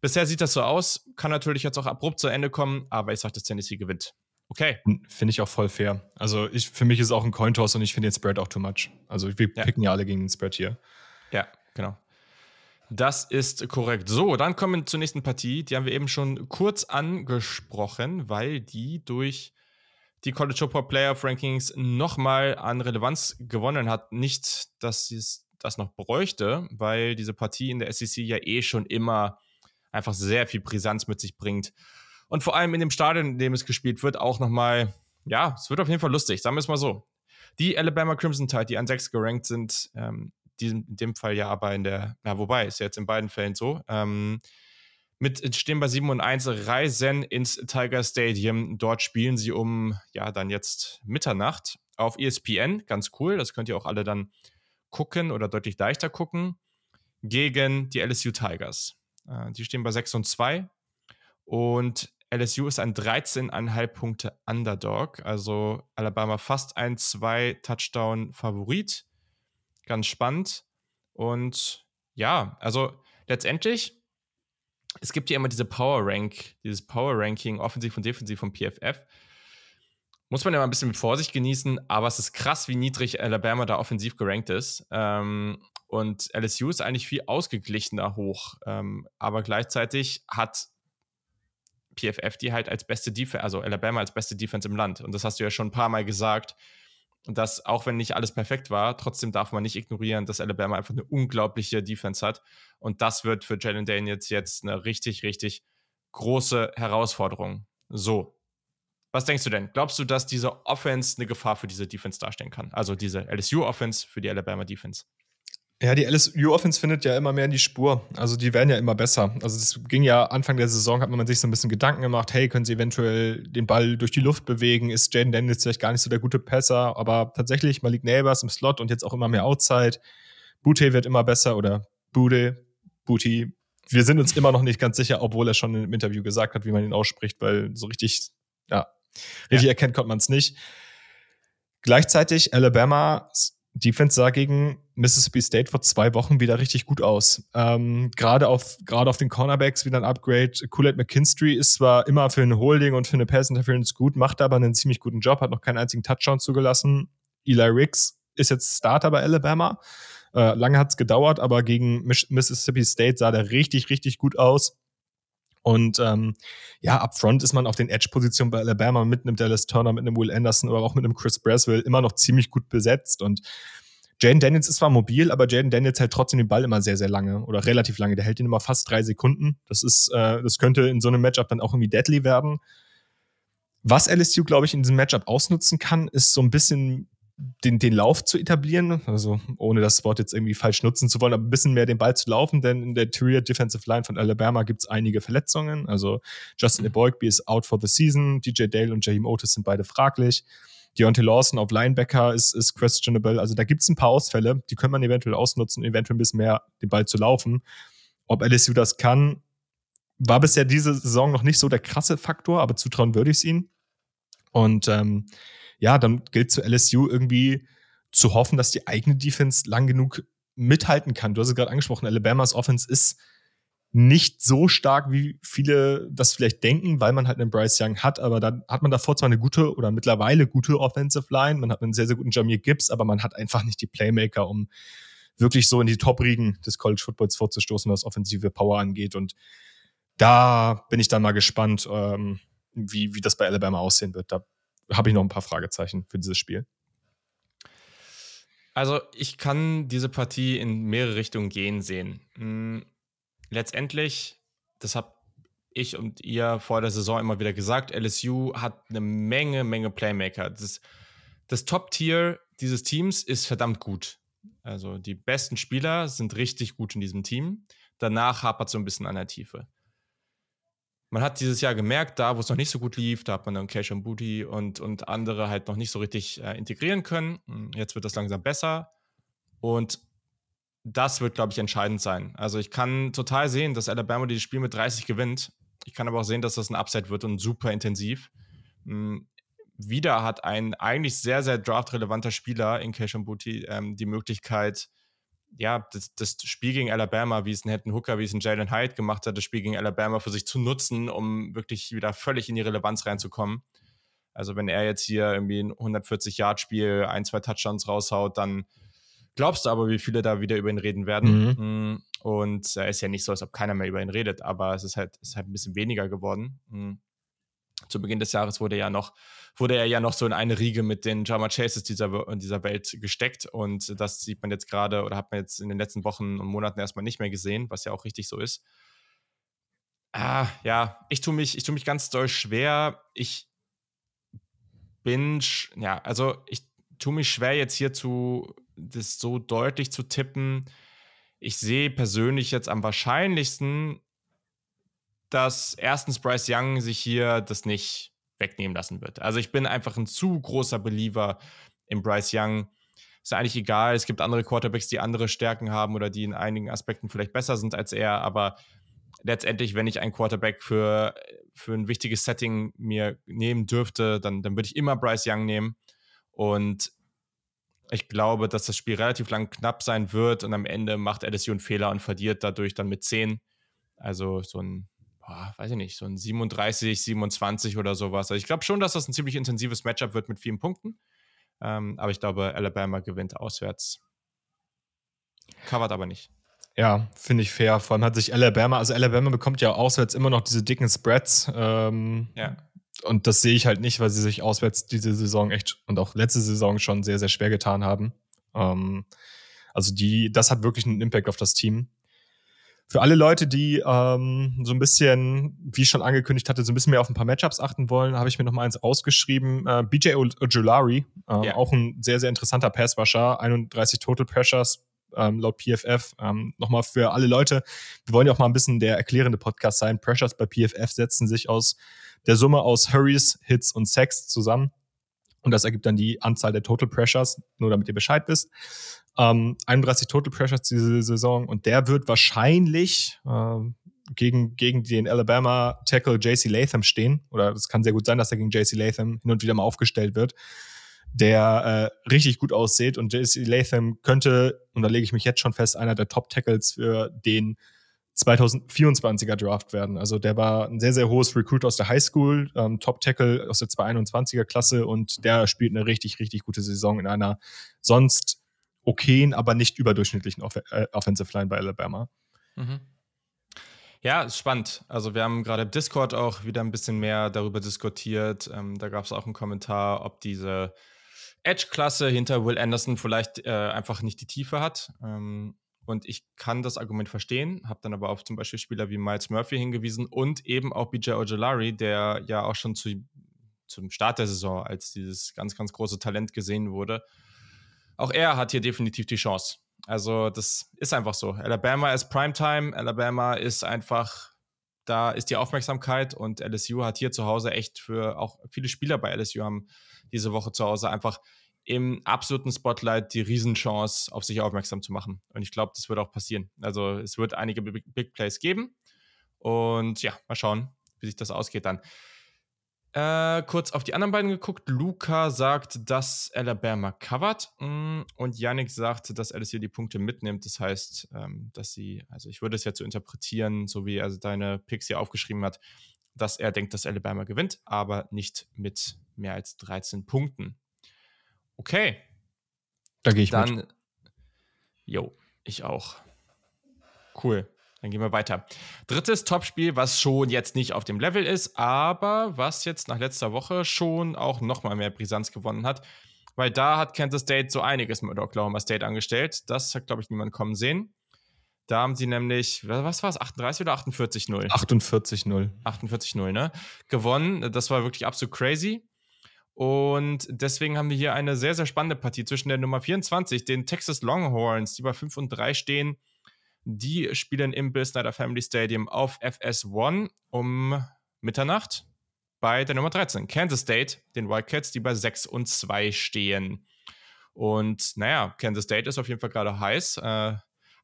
bisher sieht das so aus. Kann natürlich jetzt auch abrupt zu Ende kommen, aber ich sage, dass Tennessee gewinnt. Okay. Finde ich auch voll fair. Also ich, für mich ist es auch ein Cointoss und ich finde den Spread auch too much. Also wir ja. picken ja alle gegen den Spread hier. Ja, genau. Das ist korrekt. So, dann kommen wir zur nächsten Partie. Die haben wir eben schon kurz angesprochen, weil die durch die College Football Playoff Rankings nochmal an Relevanz gewonnen hat. Nicht, dass sie das noch bräuchte, weil diese Partie in der SEC ja eh schon immer einfach sehr viel Brisanz mit sich bringt. Und vor allem in dem Stadion, in dem es gespielt wird, auch nochmal, ja, es wird auf jeden Fall lustig, sagen wir es mal so. Die Alabama Crimson Tide, die an 6 gerankt sind, ähm, die in dem Fall ja aber in der, ja, wobei, ist ja jetzt in beiden Fällen so, ähm, mit stehen bei 7 und 1, reisen ins Tiger Stadium. Dort spielen sie um, ja, dann jetzt Mitternacht auf ESPN. Ganz cool, das könnt ihr auch alle dann gucken oder deutlich leichter gucken. Gegen die LSU Tigers. Äh, die stehen bei 6 und 2. Und LSU ist ein 13,5 Punkte Underdog, also Alabama fast ein 2-Touchdown-Favorit. Ganz spannend. Und ja, also letztendlich, es gibt ja immer diese Power Rank, dieses Power Ranking, offensiv und defensiv vom PFF. Muss man ja mal ein bisschen mit Vorsicht genießen, aber es ist krass, wie niedrig Alabama da offensiv gerankt ist. Ähm, und LSU ist eigentlich viel ausgeglichener hoch. Ähm, aber gleichzeitig hat PFF die halt als beste Defense, also Alabama als beste Defense im Land. Und das hast du ja schon ein paar Mal gesagt, dass auch wenn nicht alles perfekt war, trotzdem darf man nicht ignorieren, dass Alabama einfach eine unglaubliche Defense hat. Und das wird für Jalen Daniels jetzt eine richtig, richtig große Herausforderung. So. Was denkst du denn? Glaubst du, dass diese Offense eine Gefahr für diese Defense darstellen kann? Also diese LSU-Offense für die Alabama Defense? Ja, die LSU-Offense findet ja immer mehr in die Spur. Also die werden ja immer besser. Also es ging ja Anfang der Saison, hat man sich so ein bisschen Gedanken gemacht, hey, können sie eventuell den Ball durch die Luft bewegen? Ist Jaden Daniels vielleicht gar nicht so der gute Passer? Aber tatsächlich, Malik Neighbors im Slot und jetzt auch immer mehr Outside. Booty wird immer besser oder Bude, Booty. Wir sind uns immer noch nicht ganz sicher, obwohl er schon im Interview gesagt hat, wie man ihn ausspricht, weil so richtig, ja, richtig ja. erkennt konnte man es nicht. Gleichzeitig Alabama Defense sah gegen Mississippi State vor zwei Wochen wieder richtig gut aus. Ähm, gerade auf, gerade auf den Cornerbacks wieder ein Upgrade. Kool-Aid McKinstry ist zwar immer für eine Holding und für eine Pass Interference gut, macht aber einen ziemlich guten Job, hat noch keinen einzigen Touchdown zugelassen. Eli Riggs ist jetzt Starter bei Alabama. Äh, lange hat es gedauert, aber gegen Mississippi State sah der richtig, richtig gut aus. Und ähm, ja, up front ist man auf den Edge-Positionen bei Alabama mit einem Dallas Turner, mit einem Will Anderson oder auch mit einem Chris Braswell immer noch ziemlich gut besetzt. Und Jaden Daniels ist zwar mobil, aber Jaden Daniels hält trotzdem den Ball immer sehr, sehr lange oder relativ lange. Der hält ihn immer fast drei Sekunden. Das ist, äh, das könnte in so einem Matchup dann auch irgendwie deadly werden. Was LSU, glaube ich, in diesem Matchup ausnutzen kann, ist so ein bisschen den, den Lauf zu etablieren, also ohne das Wort jetzt irgendwie falsch nutzen zu wollen, aber ein bisschen mehr den Ball zu laufen, denn in der Interior Defensive Line von Alabama gibt es einige Verletzungen. Also Justin Eboigby ist out for the season, DJ Dale und Jaheim Otis sind beide fraglich. Deontay Lawson auf Linebacker ist, ist questionable. Also da gibt es ein paar Ausfälle, die können man eventuell ausnutzen, eventuell ein bisschen mehr den Ball zu laufen. Ob LSU das kann, war bisher diese Saison noch nicht so der krasse Faktor, aber zutrauen würde ich es ihnen. Und ähm, ja, dann gilt zu LSU irgendwie zu hoffen, dass die eigene Defense lang genug mithalten kann. Du hast es gerade angesprochen, Alabamas Offense ist nicht so stark, wie viele das vielleicht denken, weil man halt einen Bryce Young hat, aber dann hat man davor zwar eine gute oder mittlerweile gute Offensive Line, man hat einen sehr, sehr guten Jamir Gibbs, aber man hat einfach nicht die Playmaker, um wirklich so in die Top-Riegen des College Footballs vorzustoßen, was offensive Power angeht. Und da bin ich dann mal gespannt, ähm, wie, wie das bei Alabama aussehen wird. Da habe ich noch ein paar Fragezeichen für dieses Spiel. Also ich kann diese Partie in mehrere Richtungen gehen sehen. Letztendlich, das habe ich und ihr vor der Saison immer wieder gesagt, LSU hat eine Menge, Menge Playmaker. Das, das Top-Tier dieses Teams ist verdammt gut. Also die besten Spieler sind richtig gut in diesem Team. Danach hapert es so ein bisschen an der Tiefe man hat dieses Jahr gemerkt, da wo es noch nicht so gut lief, da hat man dann Cash und Booty und, und andere halt noch nicht so richtig äh, integrieren können. Hm, jetzt wird das langsam besser. Und das wird, glaube ich, entscheidend sein. Also ich kann total sehen, dass Alabama dieses Spiel mit 30 gewinnt. Ich kann aber auch sehen, dass das ein Upset wird und super intensiv. Mhm. Wieder hat ein eigentlich sehr, sehr draftrelevanter Spieler in Cash Booty ähm, die Möglichkeit, ja, das, das, Spiel gegen Alabama, wie es ein Hetton Hooker, wie es ein Jalen Hyde gemacht hat, das Spiel gegen Alabama für sich zu nutzen, um wirklich wieder völlig in die Relevanz reinzukommen. Also wenn er jetzt hier irgendwie ein 140-Yard-Spiel, ein, zwei Touchdowns raushaut, dann glaubst du aber, wie viele da wieder über ihn reden werden. Mhm. Mm, und er ist ja nicht so, als ob keiner mehr über ihn redet, aber es ist halt, ist halt ein bisschen weniger geworden. Mm. Zu Beginn des Jahres wurde ja noch, wurde er ja noch so in eine Riege mit den Jama Chases dieser, dieser Welt gesteckt. Und das sieht man jetzt gerade oder hat man jetzt in den letzten Wochen und Monaten erstmal nicht mehr gesehen, was ja auch richtig so ist. Ah, ja, ich tue mich, ich tue mich ganz doll schwer. Ich bin, ja, also ich tue mich schwer jetzt hier zu, das so deutlich zu tippen. Ich sehe persönlich jetzt am wahrscheinlichsten, dass erstens Bryce Young sich hier das nicht wegnehmen lassen wird. Also ich bin einfach ein zu großer Believer in Bryce Young. Ist eigentlich egal, es gibt andere Quarterbacks, die andere Stärken haben oder die in einigen Aspekten vielleicht besser sind als er, aber letztendlich, wenn ich einen Quarterback für, für ein wichtiges Setting mir nehmen dürfte, dann, dann würde ich immer Bryce Young nehmen. Und ich glaube, dass das Spiel relativ lang knapp sein wird und am Ende macht LSU einen Fehler und verliert dadurch dann mit 10. Also so ein, boah, weiß ich nicht, so ein 37, 27 oder sowas. Also ich glaube schon, dass das ein ziemlich intensives Matchup wird mit vielen Punkten. Ähm, aber ich glaube, Alabama gewinnt auswärts. Covert aber nicht. Ja, finde ich fair. Vor allem hat sich Alabama, also Alabama bekommt ja auswärts immer noch diese dicken Spreads. Ähm, ja. Und das sehe ich halt nicht, weil sie sich auswärts diese Saison echt und auch letzte Saison schon sehr, sehr schwer getan haben. Ähm, also die, das hat wirklich einen Impact auf das Team. Für alle Leute, die ähm, so ein bisschen, wie ich schon angekündigt hatte, so ein bisschen mehr auf ein paar Matchups achten wollen, habe ich mir noch mal eins rausgeschrieben. Äh, BJ Ojulari, äh, ja. auch ein sehr, sehr interessanter Passwasher, 31 Total Pressures, ähm, laut PFF. Ähm, Nochmal für alle Leute, wir wollen ja auch mal ein bisschen der erklärende Podcast sein. Pressures bei PFF setzen sich aus der Summe aus Hurries, Hits und Sacks zusammen. Und das ergibt dann die Anzahl der Total Pressures, nur damit ihr Bescheid wisst. Ähm, 31 Total Pressures diese Saison und der wird wahrscheinlich äh, gegen, gegen den Alabama Tackle JC Latham stehen. Oder es kann sehr gut sein, dass er gegen JC Latham hin und wieder mal aufgestellt wird der äh, richtig gut aussieht. Und JC Latham könnte, und da lege ich mich jetzt schon fest, einer der Top-Tackles für den 2024er Draft werden. Also der war ein sehr, sehr hohes Recruit aus der Highschool, ähm, Top-Tackle aus der 221er Klasse und der spielt eine richtig, richtig gute Saison in einer sonst okayen, aber nicht überdurchschnittlichen Off äh, Offensive Line bei Alabama. Mhm. Ja, ist spannend. Also wir haben gerade im Discord auch wieder ein bisschen mehr darüber diskutiert. Ähm, da gab es auch einen Kommentar, ob diese Edge-Klasse hinter Will Anderson vielleicht äh, einfach nicht die Tiefe hat. Ähm, und ich kann das Argument verstehen, habe dann aber auf zum Beispiel Spieler wie Miles Murphy hingewiesen und eben auch BJ Ojolari, der ja auch schon zu, zum Start der Saison als dieses ganz, ganz große Talent gesehen wurde. Auch er hat hier definitiv die Chance. Also, das ist einfach so. Alabama ist Primetime, Alabama ist einfach, da ist die Aufmerksamkeit und LSU hat hier zu Hause echt für auch viele Spieler bei LSU haben diese Woche zu Hause einfach im absoluten Spotlight die Riesenchance, auf sich aufmerksam zu machen. Und ich glaube, das wird auch passieren. Also es wird einige Big, Big Plays geben. Und ja, mal schauen, wie sich das ausgeht dann. Äh, kurz auf die anderen beiden geguckt. Luca sagt, dass Alabama covert. Mm, und Yannick sagt, dass LSU die Punkte mitnimmt. Das heißt, ähm, dass sie, also ich würde es ja so interpretieren, so wie er deine Picks hier aufgeschrieben hat, dass er denkt, dass Alabama gewinnt, aber nicht mit mehr als 13 Punkten. Okay. Da gehe ich Dann, mit. Jo, ich auch. Cool. Dann gehen wir weiter. Drittes Topspiel, was schon jetzt nicht auf dem Level ist, aber was jetzt nach letzter Woche schon auch nochmal mehr Brisanz gewonnen hat. Weil da hat Kansas State so einiges mit Oklahoma State angestellt. Das hat, glaube ich, niemand kommen sehen. Da haben sie nämlich, was war es, 38 oder 48-0? 48-0. 48-0, ne? Gewonnen. Das war wirklich absolut crazy. Und deswegen haben wir hier eine sehr, sehr spannende Partie zwischen der Nummer 24, den Texas Longhorns, die bei 5 und 3 stehen. Die spielen im Bill Snyder Family Stadium auf FS1 um Mitternacht bei der Nummer 13, Kansas State, den Wildcats, die bei 6 und 2 stehen. Und naja, Kansas State ist auf jeden Fall gerade heiß. Äh,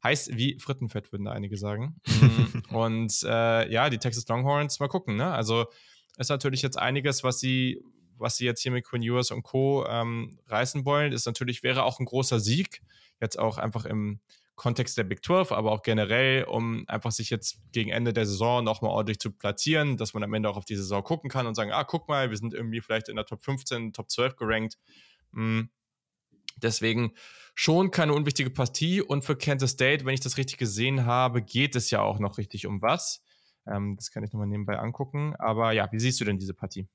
heiß wie Frittenfett, würden da einige sagen. <laughs> und äh, ja, die Texas Longhorns, mal gucken. Ne? Also ist natürlich jetzt einiges, was sie, was sie jetzt hier mit Quinn Ewers und Co. Ähm, reißen wollen. Ist natürlich, wäre auch ein großer Sieg. Jetzt auch einfach im Kontext der Big 12, aber auch generell, um einfach sich jetzt gegen Ende der Saison nochmal ordentlich zu platzieren, dass man am Ende auch auf die Saison gucken kann und sagen, ah, guck mal, wir sind irgendwie vielleicht in der Top 15, Top 12 gerankt. Mhm. Deswegen schon keine unwichtige Partie. Und für Kansas State, wenn ich das richtig gesehen habe, geht es ja auch noch richtig um was. Ähm, das kann ich nochmal nebenbei angucken. Aber ja, wie siehst du denn diese Partie?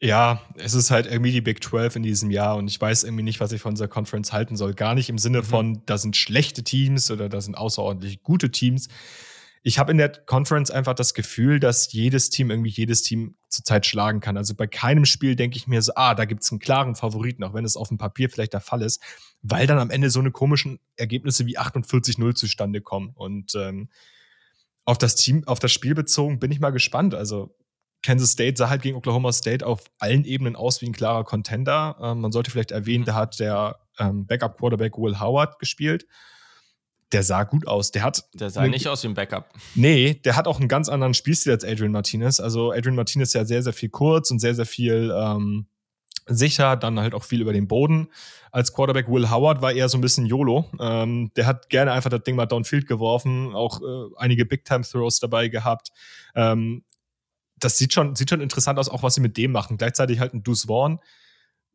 Ja, es ist halt irgendwie die Big 12 in diesem Jahr und ich weiß irgendwie nicht, was ich von dieser Conference halten soll. Gar nicht im Sinne mhm. von, da sind schlechte Teams oder da sind außerordentlich gute Teams. Ich habe in der Conference einfach das Gefühl, dass jedes Team irgendwie jedes Team zurzeit schlagen kann. Also bei keinem Spiel denke ich mir so, ah, da gibt es einen klaren Favoriten, auch wenn es auf dem Papier vielleicht der Fall ist, weil dann am Ende so eine komischen Ergebnisse wie 48-0 zustande kommen. Und ähm, auf das Team, auf das Spiel bezogen bin ich mal gespannt. Also Kansas State sah halt gegen Oklahoma State auf allen Ebenen aus wie ein klarer Contender. Ähm, man sollte vielleicht erwähnen, da hat der ähm, Backup-Quarterback Will Howard gespielt. Der sah gut aus. Der hat. Der sah nicht aus wie ein Backup. Nee, der hat auch einen ganz anderen Spielstil als Adrian Martinez. Also Adrian Martinez ja sehr, sehr viel kurz und sehr, sehr viel ähm, sicher, dann halt auch viel über den Boden. Als Quarterback Will Howard war eher so ein bisschen YOLO. Ähm, der hat gerne einfach das Ding mal downfield geworfen, auch äh, einige Big-Time-Throws dabei gehabt. Ähm, das sieht schon, sieht schon interessant aus, auch was sie mit dem machen. Gleichzeitig halt ein Deuce Vaughn,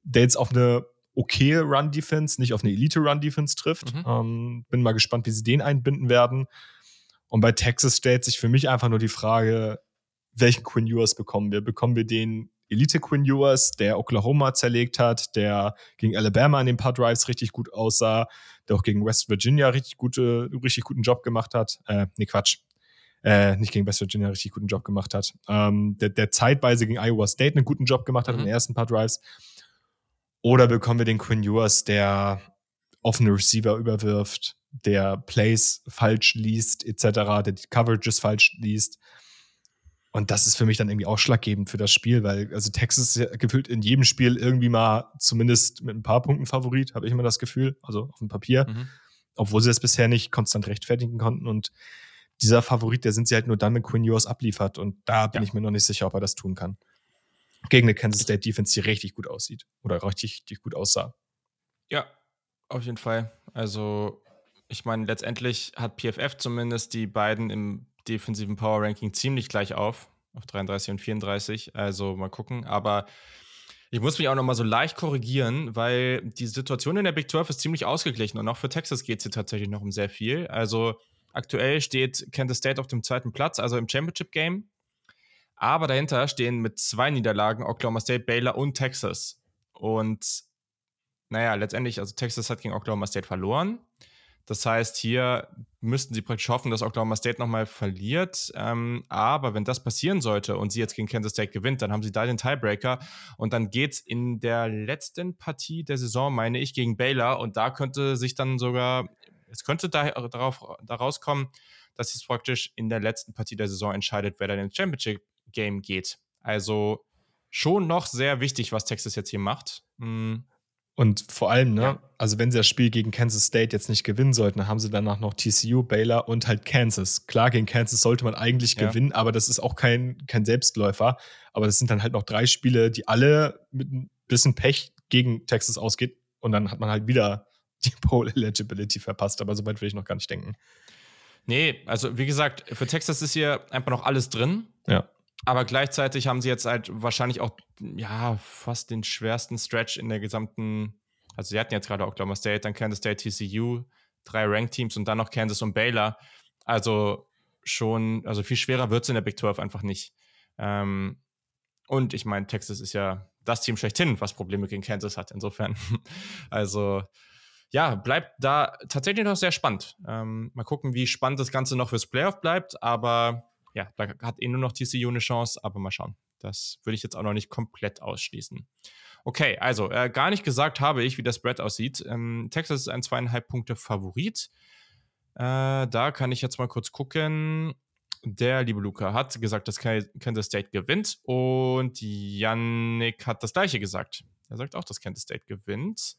der jetzt auf eine okay Run-Defense, nicht auf eine Elite-Run-Defense trifft. Mhm. Ähm, bin mal gespannt, wie sie den einbinden werden. Und bei Texas stellt sich für mich einfach nur die Frage, welchen Quinn Ewers bekommen wir? Bekommen wir den Elite Quinn Ewers, der Oklahoma zerlegt hat, der gegen Alabama in den paar Drives richtig gut aussah, der auch gegen West Virginia richtig, gute, richtig guten Job gemacht hat. Äh, nee, Quatsch äh, nicht gegen West Virginia richtig guten Job gemacht hat. Ähm, der, der zeitweise gegen Iowa State einen guten Job gemacht hat mhm. in den ersten paar Drives. Oder bekommen wir den Quinn Ewers, der offene Receiver überwirft, der Plays falsch liest, etc., der die Coverages falsch liest. Und das ist für mich dann irgendwie ausschlaggebend für das Spiel, weil also Texas ist ja gefühlt in jedem Spiel irgendwie mal zumindest mit ein paar Punkten Favorit, habe ich immer das Gefühl, also auf dem Papier, mhm. obwohl sie das bisher nicht konstant rechtfertigen konnten. Und dieser Favorit, der sind sie halt nur dann, wenn Quinn Ewers abliefert. Und da bin ja. ich mir noch nicht sicher, ob er das tun kann. Gegen eine Kansas State Defense, die richtig gut aussieht. Oder richtig, richtig gut aussah. Ja, auf jeden Fall. Also, ich meine, letztendlich hat PFF zumindest die beiden im defensiven Power Ranking ziemlich gleich auf. Auf 33 und 34. Also mal gucken. Aber ich muss mich auch noch mal so leicht korrigieren, weil die Situation in der Big 12 ist ziemlich ausgeglichen und auch für Texas geht es hier tatsächlich noch um sehr viel. Also Aktuell steht Kansas State auf dem zweiten Platz, also im Championship Game. Aber dahinter stehen mit zwei Niederlagen Oklahoma State, Baylor und Texas. Und naja, letztendlich, also Texas hat gegen Oklahoma State verloren. Das heißt, hier müssten sie praktisch hoffen, dass Oklahoma State nochmal verliert. Ähm, aber wenn das passieren sollte und sie jetzt gegen Kansas State gewinnt, dann haben sie da den Tiebreaker. Und dann geht es in der letzten Partie der Saison, meine ich, gegen Baylor. Und da könnte sich dann sogar es könnte da, äh, darauf, daraus kommen, dass es praktisch in der letzten Partie der Saison entscheidet, wer dann ins Championship Game geht. Also schon noch sehr wichtig, was Texas jetzt hier macht. Mhm. Und vor allem, ne, ja. also wenn sie das Spiel gegen Kansas State jetzt nicht gewinnen sollten, dann haben sie danach noch TCU, Baylor und halt Kansas. Klar, gegen Kansas sollte man eigentlich ja. gewinnen, aber das ist auch kein, kein Selbstläufer. Aber das sind dann halt noch drei Spiele, die alle mit ein bisschen Pech gegen Texas ausgeht. Und dann hat man halt wieder die <laughs> Pole Eligibility verpasst, aber so weit will ich noch gar nicht denken. Nee, also wie gesagt, für Texas ist hier einfach noch alles drin. Ja. Aber gleichzeitig haben sie jetzt halt wahrscheinlich auch, ja, fast den schwersten Stretch in der gesamten. Also, sie hatten jetzt gerade Oklahoma State, dann Kansas State, TCU, drei Ranked-Teams und dann noch Kansas und Baylor. Also, schon, also viel schwerer wird es in der Big 12 einfach nicht. Ähm, und ich meine, Texas ist ja das Team schlechthin, was Probleme gegen Kansas hat. Insofern, <laughs> also ja, bleibt da tatsächlich noch sehr spannend. Ähm, mal gucken, wie spannend das Ganze noch fürs Playoff bleibt. Aber ja, da hat eh nur noch TCU eine Chance. Aber mal schauen. Das würde ich jetzt auch noch nicht komplett ausschließen. Okay, also äh, gar nicht gesagt habe ich, wie das Spread aussieht. Ähm, Texas ist ein zweieinhalb Punkte Favorit. Äh, da kann ich jetzt mal kurz gucken. Der liebe Luca hat gesagt, dass Kansas State gewinnt und Yannick hat das gleiche gesagt. Er sagt auch, dass Kansas State gewinnt.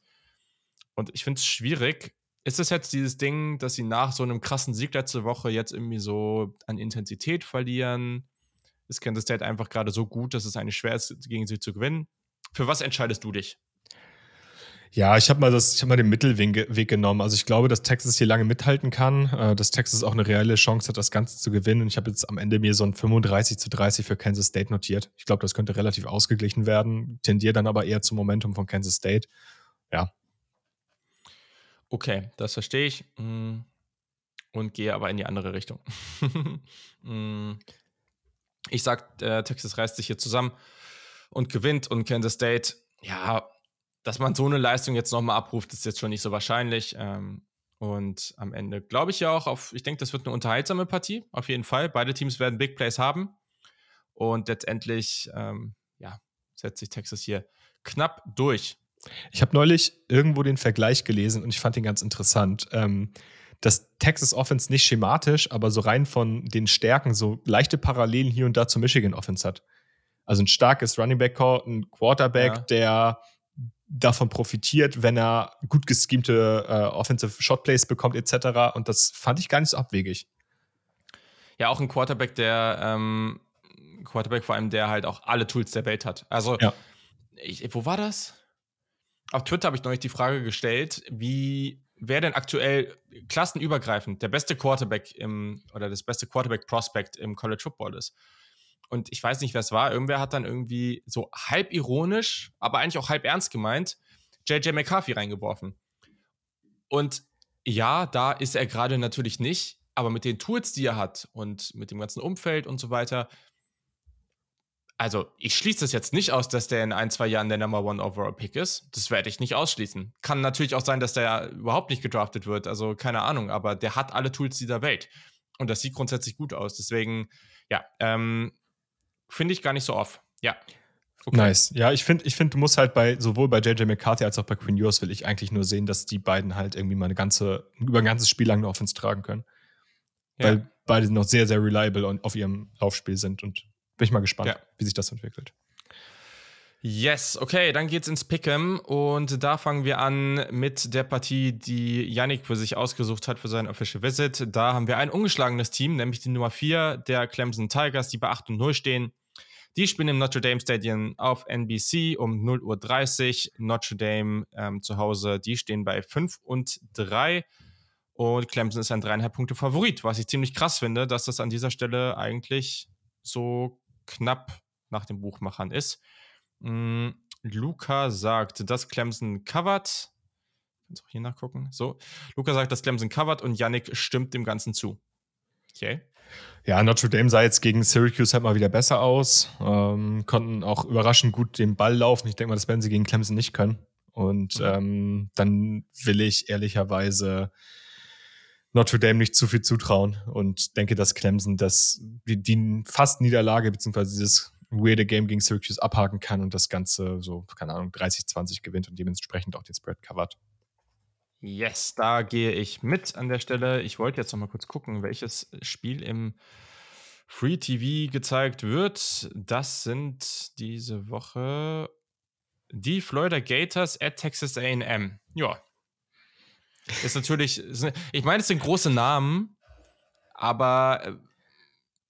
Und ich finde es schwierig. Ist es jetzt dieses Ding, dass sie nach so einem krassen Sieg letzte Woche jetzt irgendwie so an Intensität verlieren? Ist Kansas State einfach gerade so gut, dass es eigentlich schwer ist, gegen sie zu gewinnen? Für was entscheidest du dich? Ja, ich habe mal das, ich habe mal den Mittelweg genommen. Also ich glaube, dass Texas hier lange mithalten kann, äh, dass Texas auch eine reelle Chance hat, das Ganze zu gewinnen. Und ich habe jetzt am Ende mir so ein 35 zu 30 für Kansas State notiert. Ich glaube, das könnte relativ ausgeglichen werden, tendiere dann aber eher zum Momentum von Kansas State. Ja. Okay, das verstehe ich. Mm, und gehe aber in die andere Richtung. <laughs> Mm, ich sag, äh, Texas reißt sich hier zusammen und gewinnt und Kansas State, ja, dass man so eine Leistung jetzt nochmal abruft, ist jetzt schon nicht so wahrscheinlich. Ähm, und am Ende glaube ich ja auch auf, ich denke, das wird eine unterhaltsame Partie, auf jeden Fall. Beide Teams werden Big Plays haben. Und letztendlich, ähm, ja, setzt sich Texas hier knapp durch. Ich habe neulich irgendwo den Vergleich gelesen und ich fand den ganz interessant. Ähm, dass Texas Offense nicht schematisch, aber so rein von den Stärken so leichte Parallelen hier und da zur Michigan Offense hat. Also ein starkes Running Back ein Quarterback, ja. der davon profitiert, wenn er gut geschemte äh, Offensive Shotplays bekommt etc. Und das fand ich gar nicht so abwegig. Ja, auch ein Quarterback, der ähm, Quarterback vor allem, der halt auch alle Tools der Welt hat. Also, ja. ich, wo war das? Auf Twitter habe ich neulich die Frage gestellt, wie wer denn aktuell klassenübergreifend der beste Quarterback im oder das beste Quarterback Prospect im College Football ist und ich weiß nicht, wer es war, irgendwer hat dann irgendwie so halb ironisch, aber eigentlich auch halb ernst gemeint, JJ McCarthy reingeworfen. Und ja, da ist er gerade natürlich nicht, aber mit den Tools, die er hat und mit dem ganzen Umfeld und so weiter, also ich schließe das jetzt nicht aus, dass der in ein, zwei Jahren der Number One Overall Pick ist. Das werde ich nicht ausschließen. Kann natürlich auch sein, dass der überhaupt nicht gedraftet wird. Also keine Ahnung, aber der hat alle Tools dieser Welt. Und das sieht grundsätzlich gut aus. Deswegen, ja, ähm, finde ich gar nicht so oft. Ja. Okay. Nice. Ja, ich finde, ich find, du musst halt bei, sowohl bei JJ McCarthy als auch bei Quinn Ewers will ich eigentlich nur sehen, dass die beiden halt irgendwie mal eine ganze, über ein ganzes Spiel lang eine Offense tragen können. Ja. Weil beide noch sehr, sehr reliable und auf ihrem Laufspiel sind und bin ich mal gespannt, ja. wie sich das entwickelt. Yes, okay, dann geht's ins Pick'em und da fangen wir an mit der Partie, die Yannick für sich ausgesucht hat für sein Official Visit. Da haben wir ein ungeschlagenes Team, nämlich die Nummer 4 der Clemson Tigers, die bei 8 und 0 stehen. Die spielen im Notre Dame Stadium auf NBC um 0.30 Uhr. Notre Dame ähm, zu Hause, die stehen bei 5 und 3. Und Clemson ist ein dreieinhalb Punkte Favorit, was ich ziemlich krass finde, dass das an dieser Stelle eigentlich so knapp nach den Buchmachern ist. Mm, Luca sagt, dass Clemson covert. Kannst auch hier nachgucken. So. Luca sagt, dass Clemson covert und Yannick stimmt dem Ganzen zu. Okay. Ja, Notre Dame sah jetzt gegen Syracuse halt mal wieder besser aus. Ähm, konnten auch überraschend gut den Ball laufen. Ich denke mal, das werden sie gegen Clemson nicht können. Und mhm. ähm, dann will ich ehrlicherweise Notre Dame nicht zu viel zutrauen und denke, dass Clemson das, die, die fast Niederlage beziehungsweise dieses weirde Game gegen Syracuse abhaken kann und das Ganze so, keine Ahnung, 30-20 gewinnt und dementsprechend auch den Spread covert. Yes, da gehe ich mit an der Stelle. Ich wollte jetzt noch mal kurz gucken, welches Spiel im Free TV gezeigt wird. Das sind diese Woche die Florida Gators at Texas AM. Ja. Ist natürlich, ich meine, es sind große Namen, aber äh,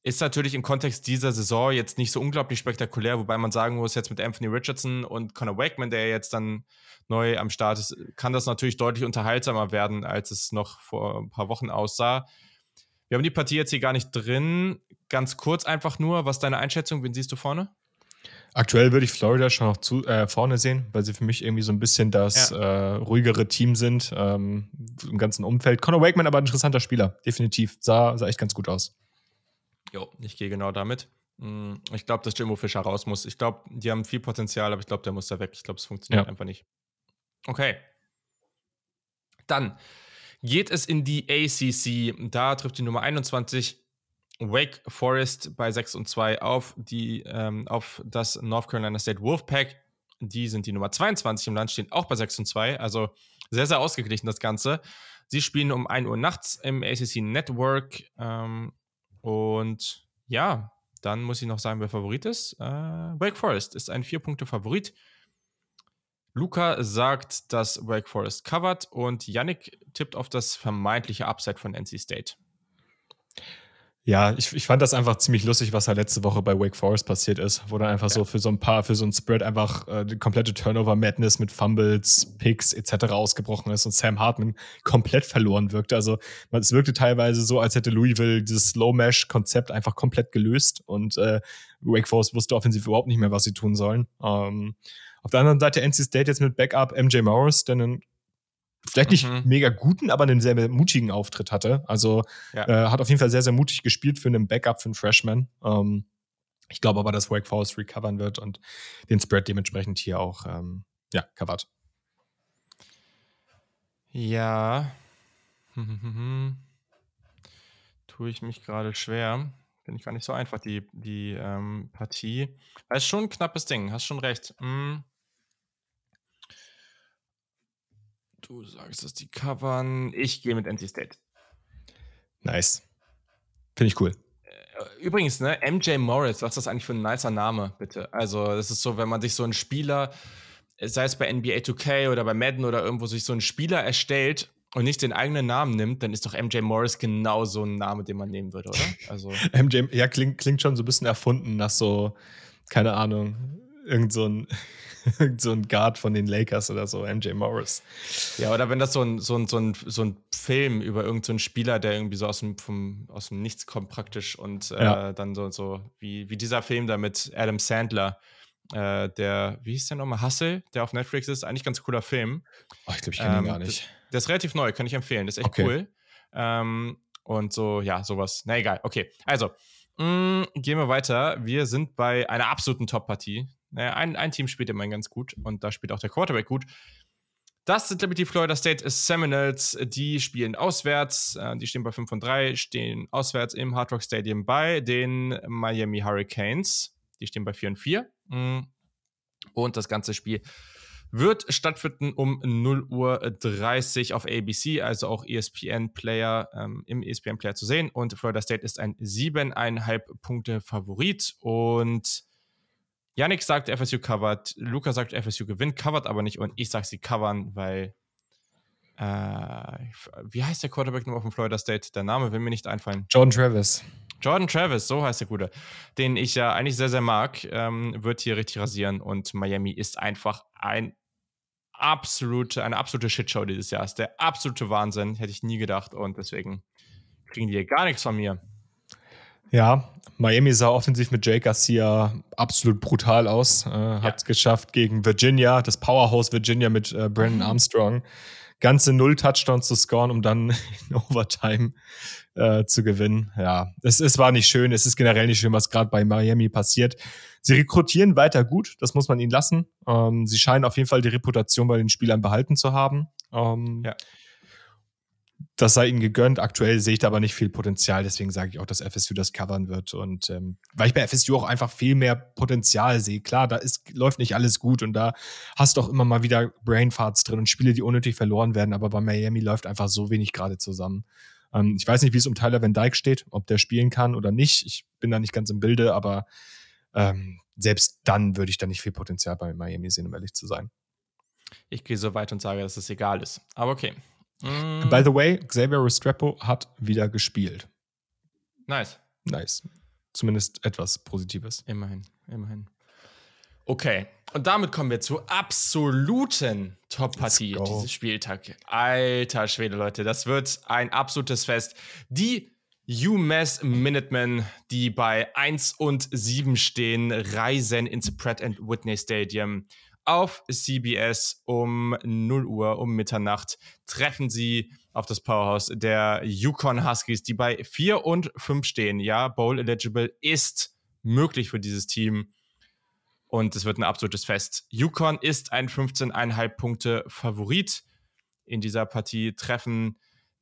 ist natürlich im Kontext dieser Saison jetzt nicht so unglaublich spektakulär, wobei man sagen muss, jetzt mit Anthony Richardson und Conor Wakeman, der jetzt dann neu am Start ist, kann das natürlich deutlich unterhaltsamer werden, als es noch vor ein paar Wochen aussah. Wir haben die Partie jetzt hier gar nicht drin. Ganz kurz einfach nur, was ist deine Einschätzung? Wen siehst du vorne? Aktuell würde ich Florida schon noch zu, äh, vorne sehen, weil sie für mich irgendwie so ein bisschen das ja. äh, ruhigere Team sind ähm, im ganzen Umfeld. Conor Wakeman aber ein interessanter Spieler, definitiv. Sah, sah echt ganz gut aus. Jo, ich gehe genau damit. Mm, ich glaube, dass Jimbo Fischer raus muss. Ich glaube, die haben viel Potenzial, aber ich glaube, der muss da weg. Ich glaube, es funktioniert ja. einfach nicht. Okay. Dann geht es in die ACC. Da trifft die Nummer 21 Wake Forest bei 6 und 2 auf, die, ähm, auf das North Carolina State Wolfpack. Die sind die Nummer 22 im Land, stehen auch bei 6 und 2. Also sehr, sehr ausgeglichen das Ganze. Sie spielen um 1 Uhr nachts im ACC Network. Ähm, und ja, dann muss ich noch sagen, wer Favorit ist. Äh, Wake Forest ist ein Vier-Punkte-Favorit. Luca sagt, dass Wake Forest covert und Yannick tippt auf das vermeintliche Upside von NC State. Ja, ich, ich fand das einfach ziemlich lustig, was da letzte Woche bei Wake Forest passiert ist, wo dann einfach ja. so für so ein paar, für so ein Spread einfach äh, die komplette Turnover-Madness mit Fumbles, Picks etc. ausgebrochen ist und Sam Hartman komplett verloren wirkte. Also es wirkte teilweise so, als hätte Louisville dieses Low-Mesh-Konzept einfach komplett gelöst und äh, Wake Forest wusste offensiv überhaupt nicht mehr, was sie tun sollen. Ähm, auf der anderen Seite NC State jetzt mit Backup MJ Morris, der einen vielleicht nicht mhm. mega guten, aber einen sehr, mutigen Auftritt hatte. Also ja. äh, hat auf jeden Fall sehr, sehr mutig gespielt für einen Backup, für einen Freshman. Ähm, ich glaube aber, dass Wake Forest recovern wird und den Spread dementsprechend hier auch ähm, ja, covert. Ja. <laughs> Tue ich mich gerade schwer. Finde ich gar nicht so einfach, die, die ähm, Partie. Das ist schon ein knappes Ding, hast schon recht. Hm. Du sagst, dass die covern. Ich gehe mit NC State. Nice. Finde ich cool. Äh, übrigens, ne, MJ Morris, was ist das eigentlich für ein nicer Name, bitte? Also, das ist so, wenn man sich so einen Spieler, sei es bei NBA 2K oder bei Madden oder irgendwo, sich so einen Spieler erstellt und nicht den eigenen Namen nimmt, dann ist doch MJ Morris genau so ein Name, den man nehmen würde, oder? Also. <laughs> MJ, ja, klingt, klingt schon so ein bisschen erfunden nach so, keine Ahnung, irgend so ein <laughs> so ein Guard von den Lakers oder so, MJ Morris. Ja, oder wenn das so ein, so ein, so ein, so ein Film über irgendeinen so Spieler, der irgendwie so aus dem, vom, aus dem Nichts kommt praktisch und äh, ja. dann so, so wie, wie dieser Film da mit Adam Sandler, äh, der, wie hieß der nochmal, Hustle, der auf Netflix ist, eigentlich ganz cooler Film. Oh, ich glaube, ich kenne ähm, ihn gar nicht. Das, der ist relativ neu, kann ich empfehlen, das ist echt okay. cool. Ähm, und so, ja, sowas. Na egal, okay. Also, mh, mm, gehen wir weiter. Wir sind bei einer absoluten Top-Partie. Naja, ein, ein Team spielt immerhin ganz gut und da spielt auch der Quarterback gut. Das sind nämlich die Florida State Seminoles. Die spielen auswärts. Äh, die stehen bei 5 und 3, stehen auswärts im Hard Rock Stadium bei den Miami Hurricanes. Die stehen bei 4 und 4. Mm. Und das ganze Spiel wird stattfinden um 0 Uhr 30 auf ABC, also auch ESPN-Player ähm, im ESPN-Player zu sehen. Und Florida State ist ein 7,5 Punkte Favorit. Und Yannick sagt, FSU covert, Luca sagt, FSU gewinnt, covert aber nicht und ich sage, sie covern, weil äh, wie heißt der Quarterback nur auf dem Florida State? Der Name will mir nicht einfallen. Jordan Travis. Jordan Travis, so heißt der Gute, den ich ja eigentlich sehr, sehr mag, ähm, wird hier richtig rasieren und Miami ist einfach ein absolute, eine absolute Shitshow dieses Jahr. Ist der absolute Wahnsinn, hätte ich nie gedacht und deswegen kriegen die hier gar nichts von mir. Ja, Miami sah offensiv mit Jake Garcia absolut brutal aus. Äh, hat es ja. geschafft gegen Virginia, das Powerhouse Virginia mit äh, Brandon mhm. Armstrong, ganze null Touchdowns zu scoren, um dann <laughs> in Overtime äh, zu gewinnen. Ja, es, es war nicht schön. Es ist generell nicht schön, was gerade bei Miami passiert. Sie rekrutieren weiter gut, das muss man ihnen lassen. Ähm, sie scheinen auf jeden Fall die Reputation bei den Spielern behalten zu haben. Ähm, ja das sei ihnen gegönnt. Aktuell sehe ich da aber nicht viel Potenzial, deswegen sage ich auch, dass FSU das covern wird. Und ähm, weil ich bei FSU auch einfach viel mehr Potenzial sehe. Klar, da ist, läuft nicht alles gut und da hast du auch immer mal wieder Brainfarts drin und Spiele, die unnötig verloren werden, aber bei Miami läuft einfach so wenig gerade zusammen. Ähm, ich weiß nicht, wie es um Tyler Van Dyke steht, ob der spielen kann oder nicht. Ich bin da nicht ganz im Bilde, aber ähm, selbst dann würde ich da nicht viel Potenzial bei Miami sehen, um ehrlich zu sein. Ich gehe so weit und sage, dass es egal ist. Aber okay. Mm. By the way, Xavier Restrepo hat wieder gespielt. Nice. Nice. Zumindest etwas Positives. Immerhin, immerhin. Okay, und damit kommen wir zur absoluten Top-Partie dieses Spieltag. Alter Schwede, Leute, das wird ein absolutes Fest. Die UMass Minutemen, die bei 1 und 7 stehen, reisen ins Pratt Whitney Stadium auf CBS um 0 Uhr, um Mitternacht, treffen sie auf das Powerhouse der Yukon Huskies, die bei 4 und 5 stehen. Ja, Bowl eligible ist möglich für dieses Team. Und es wird ein absolutes Fest. Yukon ist ein 15,5 Punkte Favorit. In dieser Partie treffen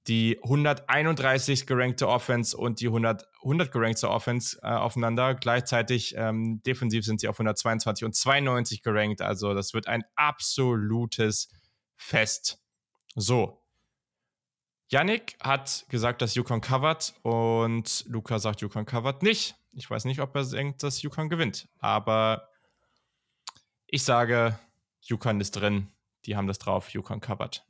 die 131 gerankte Offense und die 100, 100 gerankte Offense äh, aufeinander. Gleichzeitig ähm, defensiv sind sie auf 122 und 92 gerankt. Also das wird ein absolutes Fest. So. Yannick hat gesagt, dass Yukon covert und Luca sagt, Yukon covert nicht. Ich weiß nicht, ob er denkt, dass Yukon gewinnt. Aber ich sage, Yukon ist drin. Die haben das drauf. Yukon covert.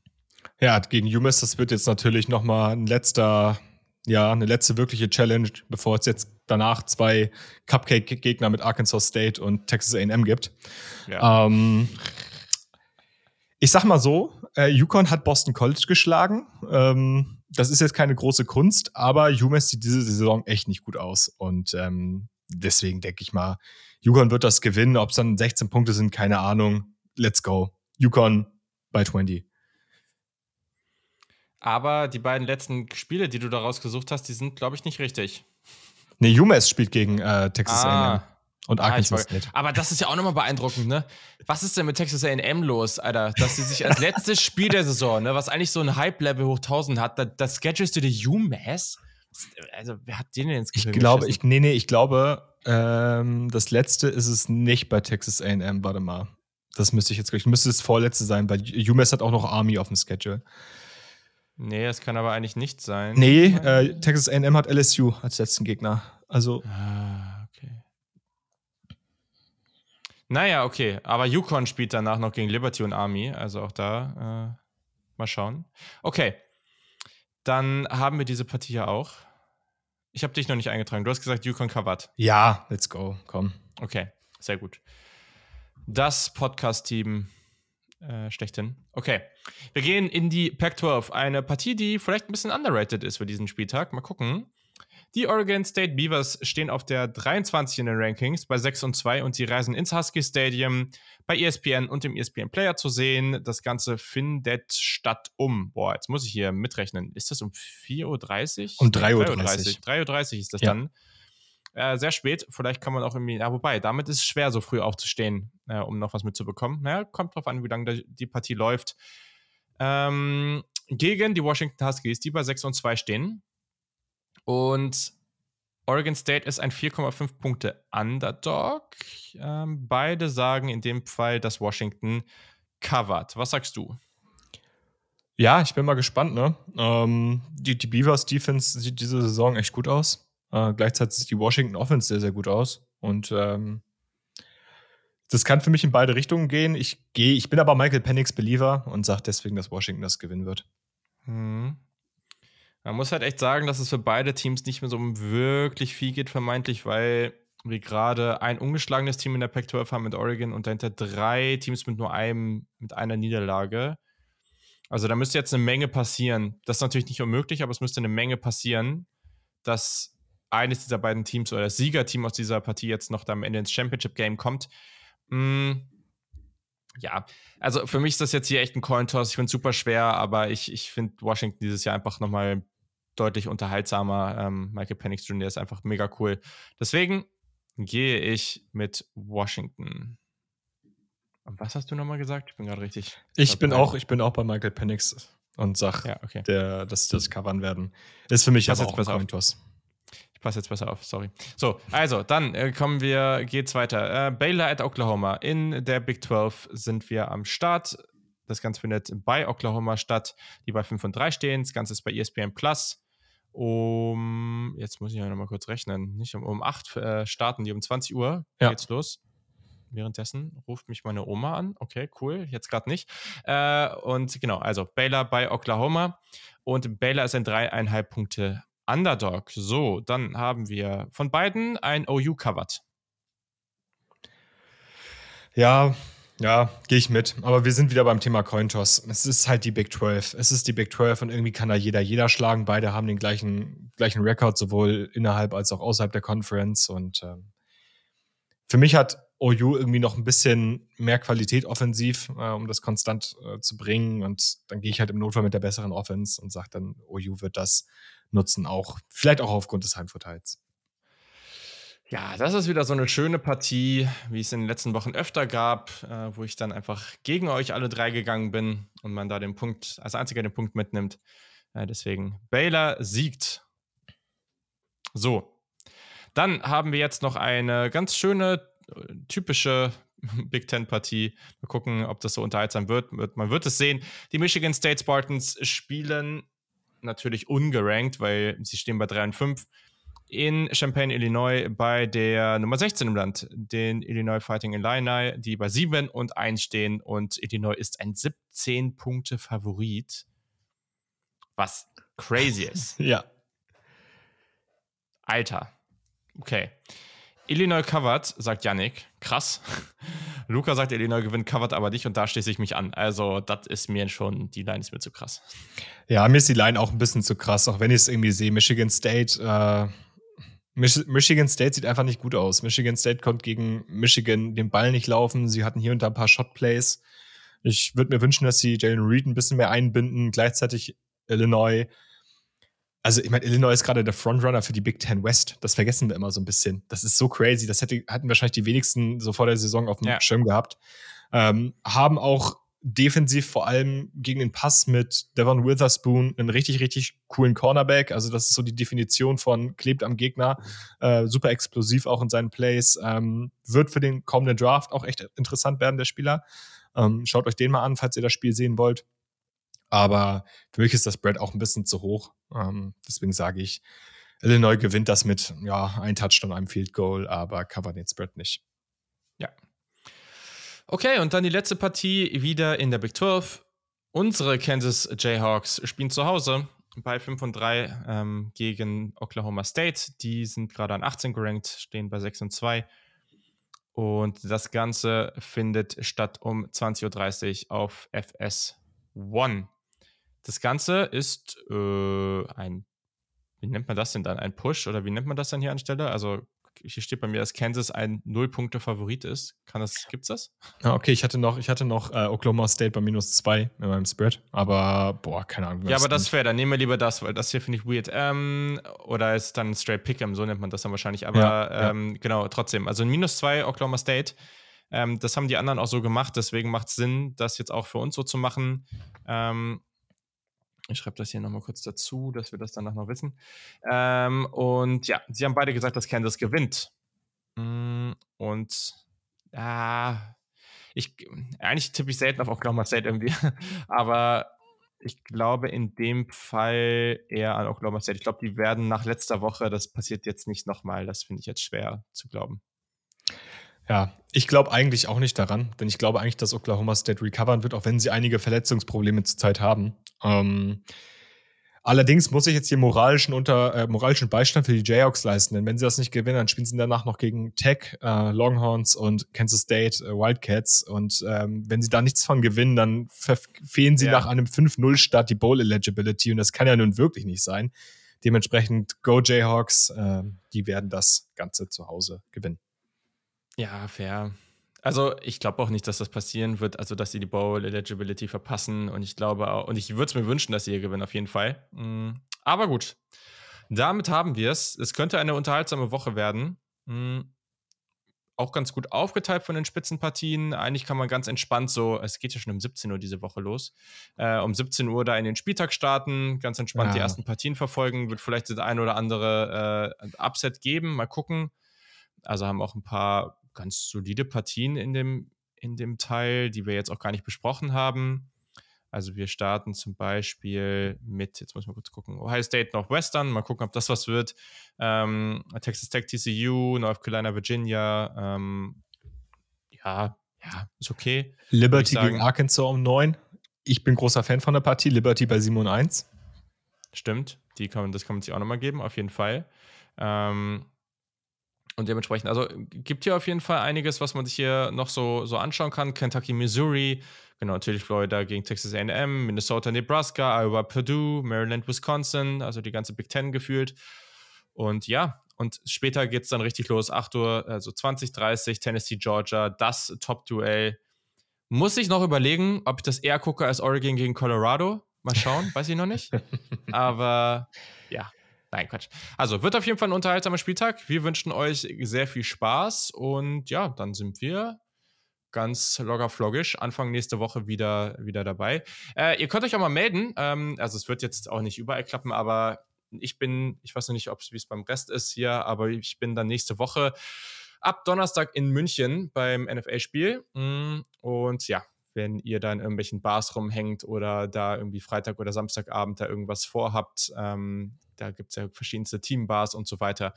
Ja, gegen UMass, das wird jetzt natürlich nochmal ein letzter, ja, eine letzte wirkliche Challenge, bevor es jetzt danach zwei Cupcake-Gegner mit Arkansas State und Texas AM gibt. Ja. Ähm, ich sag mal so, äh, Yukon hat Boston College geschlagen. Ähm, das ist jetzt keine große Kunst, aber UMass sieht diese Saison echt nicht gut aus. Und ähm, deswegen denke ich mal, Yukon wird das gewinnen. Ob es dann 16 Punkte sind, keine Ahnung. Let's go. Yukon bei 20. Aber die beiden letzten Spiele, die du da rausgesucht hast, die sind, glaube ich, nicht richtig. Nee, UMass spielt gegen äh, Texas ah. A&M und ah, Arkansas ah, State. Aber das ist ja auch nochmal beeindruckend, ne? Was ist denn mit Texas A&M los, Alter? Dass sie sich als letztes Spiel der Saison, ne, was eigentlich so ein Hype-Level hoch 1000 hat, da, das schedulest du die UMass? Also, wer hat den denn ins Gehirn Ich glaube, ich, nee, nee, ich glaube, ähm, das letzte ist es nicht bei Texas A&M, warte mal. Das müsste ich jetzt gleich, müsste das vorletzte sein, weil UMass hat auch noch Army auf dem Schedule. Nee, das kann aber eigentlich nicht sein. Nee, äh, Texas A&M hat LSU als letzten Gegner. Also. Ah, okay. Naja, okay. Aber Yukon spielt danach noch gegen Liberty und Army. Also auch da äh, mal schauen. Okay. Dann haben wir diese Partie ja auch. Ich habe dich noch nicht eingetragen. Du hast gesagt, Yukon covered. Ja, let's go. Komm. Okay, sehr gut. Das Podcast-Team äh, schlechthin. Okay. Wir gehen in die Pac-12. Eine Partie, die vielleicht ein bisschen underrated ist für diesen Spieltag. Mal gucken. Die Oregon State Beavers stehen auf der 23 in den Rankings bei 6 und 2 und sie reisen ins Husky Stadium bei ESPN und dem ESPN Player zu sehen. Das Ganze findet statt um, boah, jetzt muss ich hier mitrechnen. Ist das um 4.30 Uhr? Um 3.30 Uhr. 3.30 Uhr ist das ja. dann. Äh, sehr spät. Vielleicht kann man auch irgendwie, ja, wobei, damit ist es schwer, so früh aufzustehen, äh, um noch was mitzubekommen. Naja, kommt drauf an, wie lange die Partie läuft. Ähm, gegen die Washington Huskies, die bei 6 und 2 stehen. Und Oregon State ist ein 4,5 Punkte Underdog. Ähm, beide sagen in dem Fall, dass Washington covert. Was sagst du? Ja, ich bin mal gespannt. Ne? Ähm, die, die Beavers Defense sieht diese Saison echt gut aus. Äh, gleichzeitig sieht die Washington Offense sehr, sehr gut aus. Und ähm, das kann für mich in beide Richtungen gehen. Ich gehe, ich bin aber Michael Penix Believer und sage deswegen, dass Washington das gewinnen wird. Hm. Man muss halt echt sagen, dass es für beide Teams nicht mehr so um wirklich viel geht, vermeintlich, weil wir gerade ein ungeschlagenes Team in der Pac-12 haben mit Oregon und dahinter drei Teams mit nur einem, mit einer Niederlage. Also da müsste jetzt eine Menge passieren. Das ist natürlich nicht unmöglich, aber es müsste eine Menge passieren, dass eines dieser beiden Teams oder das Siegerteam aus dieser Partie jetzt noch am Ende ins Championship-Game kommt. Hm, ja, also für mich ist das jetzt hier echt ein Coin-Toss. Ich finde es super schwer, aber ich, ich finde Washington dieses Jahr einfach nochmal deutlich unterhaltsamer. Ähm, Michael Penix Jr. ist einfach mega cool. Deswegen gehe ich mit Washington. Und was hast du nochmal gesagt? Ich bin gerade richtig. Ich bin auch, ich bin auch bei Michael Penix und sag, ja, okay. der, dass das covern werden. Ist für mich aber auch ein Toss. Ich passe jetzt besser auf, sorry. So, also, dann äh, kommen wir, geht's weiter. Äh, Baylor at Oklahoma. In der Big 12 sind wir am Start. Das Ganze findet bei Oklahoma statt, die bei 5 und 3 stehen. Das Ganze ist bei ESPN Plus um, jetzt muss ich ja nochmal kurz rechnen, nicht um, um 8 äh, starten die, um 20 Uhr ja. geht's los. Währenddessen ruft mich meine Oma an. Okay, cool, jetzt gerade nicht. Äh, und genau, also Baylor bei Oklahoma. Und Baylor ist ein dreieinhalb Punkte Underdog. So, dann haben wir von beiden ein OU covered. Ja, ja, gehe ich mit. Aber wir sind wieder beim Thema Cointoss. Es ist halt die Big 12. Es ist die Big 12 und irgendwie kann da jeder jeder schlagen. Beide haben den gleichen, gleichen Rekord, sowohl innerhalb als auch außerhalb der Conference. Und ähm, für mich hat OU irgendwie noch ein bisschen mehr Qualität offensiv, äh, um das konstant äh, zu bringen. Und dann gehe ich halt im Notfall mit der besseren Offense und sage dann, OU wird das nutzen, auch vielleicht auch aufgrund des Heimvorteils. Ja, das ist wieder so eine schöne Partie, wie es in den letzten Wochen öfter gab, äh, wo ich dann einfach gegen euch alle drei gegangen bin und man da den Punkt, als einziger den Punkt mitnimmt. Äh, deswegen, Baylor siegt. So, dann haben wir jetzt noch eine ganz schöne, typische <laughs> Big Ten-Partie. Mal gucken, ob das so unterhaltsam wird. Man wird es sehen. Die Michigan State Spartans spielen natürlich ungerankt, weil sie stehen bei 3 und 5 in Champaign, Illinois, bei der Nummer 16 im Land, den Illinois Fighting Illini, die bei 7 und 1 stehen. Und Illinois ist ein 17-Punkte-Favorit, was crazy ist. <laughs> ja. Alter. Okay. Illinois covered, sagt Yannick. Krass. <laughs> Luca sagt, Illinois gewinnt covered aber nicht und da schließe ich mich an. Also, das ist mir schon, die Line ist mir zu krass. Ja, mir ist die Line auch ein bisschen zu krass, auch wenn ich es irgendwie sehe. Michigan State, äh, Mich Michigan State sieht einfach nicht gut aus. Michigan State konnte gegen Michigan den Ball nicht laufen. Sie hatten hier und da ein paar Shot-Plays. Ich würde mir wünschen, dass sie Jalen Reed ein bisschen mehr einbinden. Gleichzeitig Illinois also ich meine, Illinois ist gerade der Frontrunner für die Big Ten West. Das vergessen wir immer so ein bisschen. Das ist so crazy. Das hätte, hatten wahrscheinlich die wenigsten so vor der Saison auf dem ja. Schirm gehabt. Ähm, haben auch defensiv vor allem gegen den Pass mit Devon Witherspoon einen richtig, richtig coolen Cornerback. Also das ist so die Definition von klebt am Gegner. Äh, super explosiv auch in seinen Plays. Ähm, wird für den kommenden Draft auch echt interessant werden, der Spieler. Ähm, schaut euch den mal an, falls ihr das Spiel sehen wollt. Aber für mich ist das Spread auch ein bisschen zu hoch. Ähm, deswegen sage ich, Illinois gewinnt das mit ja, ein Touchdown, einem Field Goal, aber covert den Spread nicht. Ja. Okay, und dann die letzte Partie wieder in der Big 12. Unsere Kansas Jayhawks spielen zu Hause bei 5 und 3 ähm, gegen Oklahoma State. Die sind gerade an 18 gerankt, stehen bei 6 und 2. Und das Ganze findet statt um 20.30 Uhr auf FS 1. Das Ganze ist äh, ein, wie nennt man das denn dann? Ein Push oder wie nennt man das dann hier anstelle? Also hier steht bei mir, dass Kansas ein Null-Punkte-Favorit ist. Kann das, gibt's das? Ah, okay, ich hatte noch, ich hatte noch äh, Oklahoma State bei minus zwei in meinem Spread, aber boah, keine Ahnung. Ja, aber das ist fair, dann nehmen wir lieber das, weil das hier finde ich weird. Ähm, oder ist dann Straight Pick'em, so nennt man das dann wahrscheinlich. Aber ja, ähm, ja. genau, trotzdem. Also minus zwei Oklahoma State. Ähm, das haben die anderen auch so gemacht, deswegen macht es Sinn, das jetzt auch für uns so zu machen. Ähm, ich schreibe das hier nochmal kurz dazu, dass wir das danach noch wissen. Ähm, und ja, sie haben beide gesagt, dass Kansas gewinnt. Mm, und ja, ich, eigentlich tippe ich selten auf Oklahoma State irgendwie, <laughs> aber ich glaube in dem Fall eher an Oklahoma State. Ich glaube, die werden nach letzter Woche, das passiert jetzt nicht nochmal, das finde ich jetzt schwer zu glauben. Ja, ich glaube eigentlich auch nicht daran, denn ich glaube eigentlich, dass Oklahoma State recovern wird, auch wenn sie einige Verletzungsprobleme zurzeit haben. Ähm, allerdings muss ich jetzt hier moralischen, unter, äh, moralischen Beistand für die Jayhawks leisten, denn wenn sie das nicht gewinnen, dann spielen sie danach noch gegen Tech, äh, Longhorns und Kansas State äh, Wildcats. Und ähm, wenn sie da nichts von gewinnen, dann verfehlen sie ja. nach einem 5-0-Start die Bowl-Eligibility und das kann ja nun wirklich nicht sein. Dementsprechend Go Jayhawks, äh, die werden das Ganze zu Hause gewinnen. Ja, fair. Also ich glaube auch nicht, dass das passieren wird, also dass sie die Bowl Eligibility verpassen und ich glaube auch, und ich würde es mir wünschen, dass sie hier gewinnen, auf jeden Fall. Mm, aber gut, damit haben wir es. Es könnte eine unterhaltsame Woche werden. Mm, auch ganz gut aufgeteilt von den Spitzenpartien. Eigentlich kann man ganz entspannt so, es geht ja schon um 17 Uhr diese Woche los, äh, um 17 Uhr da in den Spieltag starten, ganz entspannt ja. die ersten Partien verfolgen, wird vielleicht das ein oder andere äh, Upset geben, mal gucken. Also haben auch ein paar ganz solide Partien in dem, in dem Teil, die wir jetzt auch gar nicht besprochen haben. Also wir starten zum Beispiel mit, jetzt muss ich mal kurz gucken, Ohio State Northwestern, mal gucken, ob das was wird. Ähm, Texas Tech TCU, North Carolina Virginia, ähm, ja, ja, ist okay. Liberty gegen Arkansas um 9. Ich bin großer Fan von der Partie. Liberty bei 7 und 1. Stimmt, die kann, das kann man sich auch nochmal geben, auf jeden Fall. Ähm, und dementsprechend, also gibt hier auf jeden Fall einiges, was man sich hier noch so, so anschauen kann. Kentucky, Missouri, genau, natürlich Florida gegen Texas AM, Minnesota, Nebraska, Iowa, Purdue, Maryland, Wisconsin, also die ganze Big Ten gefühlt. Und ja, und später geht es dann richtig los. 8 Uhr, also 20, 30, Tennessee, Georgia, das Top-Duell. Muss ich noch überlegen, ob ich das eher gucke als Oregon gegen Colorado. Mal schauen, weiß ich noch nicht. <laughs> Aber ja, Nein, Quatsch. Also, wird auf jeden Fall ein unterhaltsamer Spieltag. Wir wünschen euch sehr viel Spaß und ja, dann sind wir ganz locker floggisch Anfang nächste Woche wieder, wieder dabei. Äh, ihr könnt euch auch mal melden. Ähm, also, es wird jetzt auch nicht überall klappen, aber ich bin, ich weiß noch nicht, wie es beim Rest ist hier, aber ich bin dann nächste Woche ab Donnerstag in München beim NFL-Spiel. Mm, und ja, wenn ihr da in irgendwelchen Bars rumhängt oder da irgendwie Freitag oder Samstagabend da irgendwas vorhabt, ähm, da gibt es ja verschiedenste Teambars und so weiter.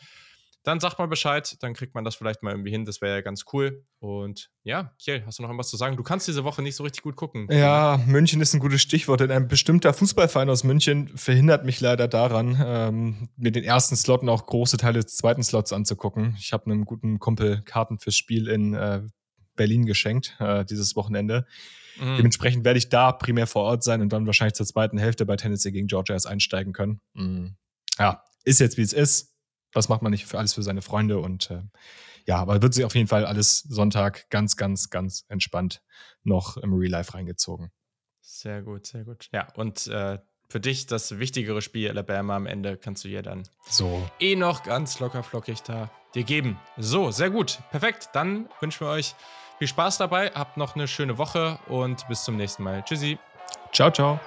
dann sagt mal Bescheid, dann kriegt man das vielleicht mal irgendwie hin. Das wäre ja ganz cool. Und ja, Kiel, hast du noch irgendwas zu sagen? Du kannst diese Woche nicht so richtig gut gucken. Ja, München ist ein gutes Stichwort, denn ein bestimmter Fußballverein aus München verhindert mich leider daran, ähm, mir den ersten Slot und auch große Teile des zweiten Slots anzugucken. Ich habe einem guten Kumpel Karten fürs Spiel in äh, Berlin geschenkt, äh, dieses Wochenende. Mhm. Dementsprechend werde ich da primär vor Ort sein und dann wahrscheinlich zur zweiten Hälfte bei Tennessee gegen Georgia erst einsteigen können. Mhm. Ja, ist jetzt wie es ist was macht man nicht für alles für seine Freunde und äh, ja, aber wird sich auf jeden Fall alles Sonntag ganz, ganz, ganz entspannt noch im Real Life reingezogen. Sehr gut, sehr gut. Ja, und äh, für dich das wichtigere Spiel Alabama am Ende kannst du hier dann so eh noch ganz locker flockig da dir geben. So, sehr gut. Perfekt. Dann wünschen wir euch viel Spaß dabei. Habt noch eine schöne Woche und bis zum nächsten Mal. Tschüssi. Ciao, ciao.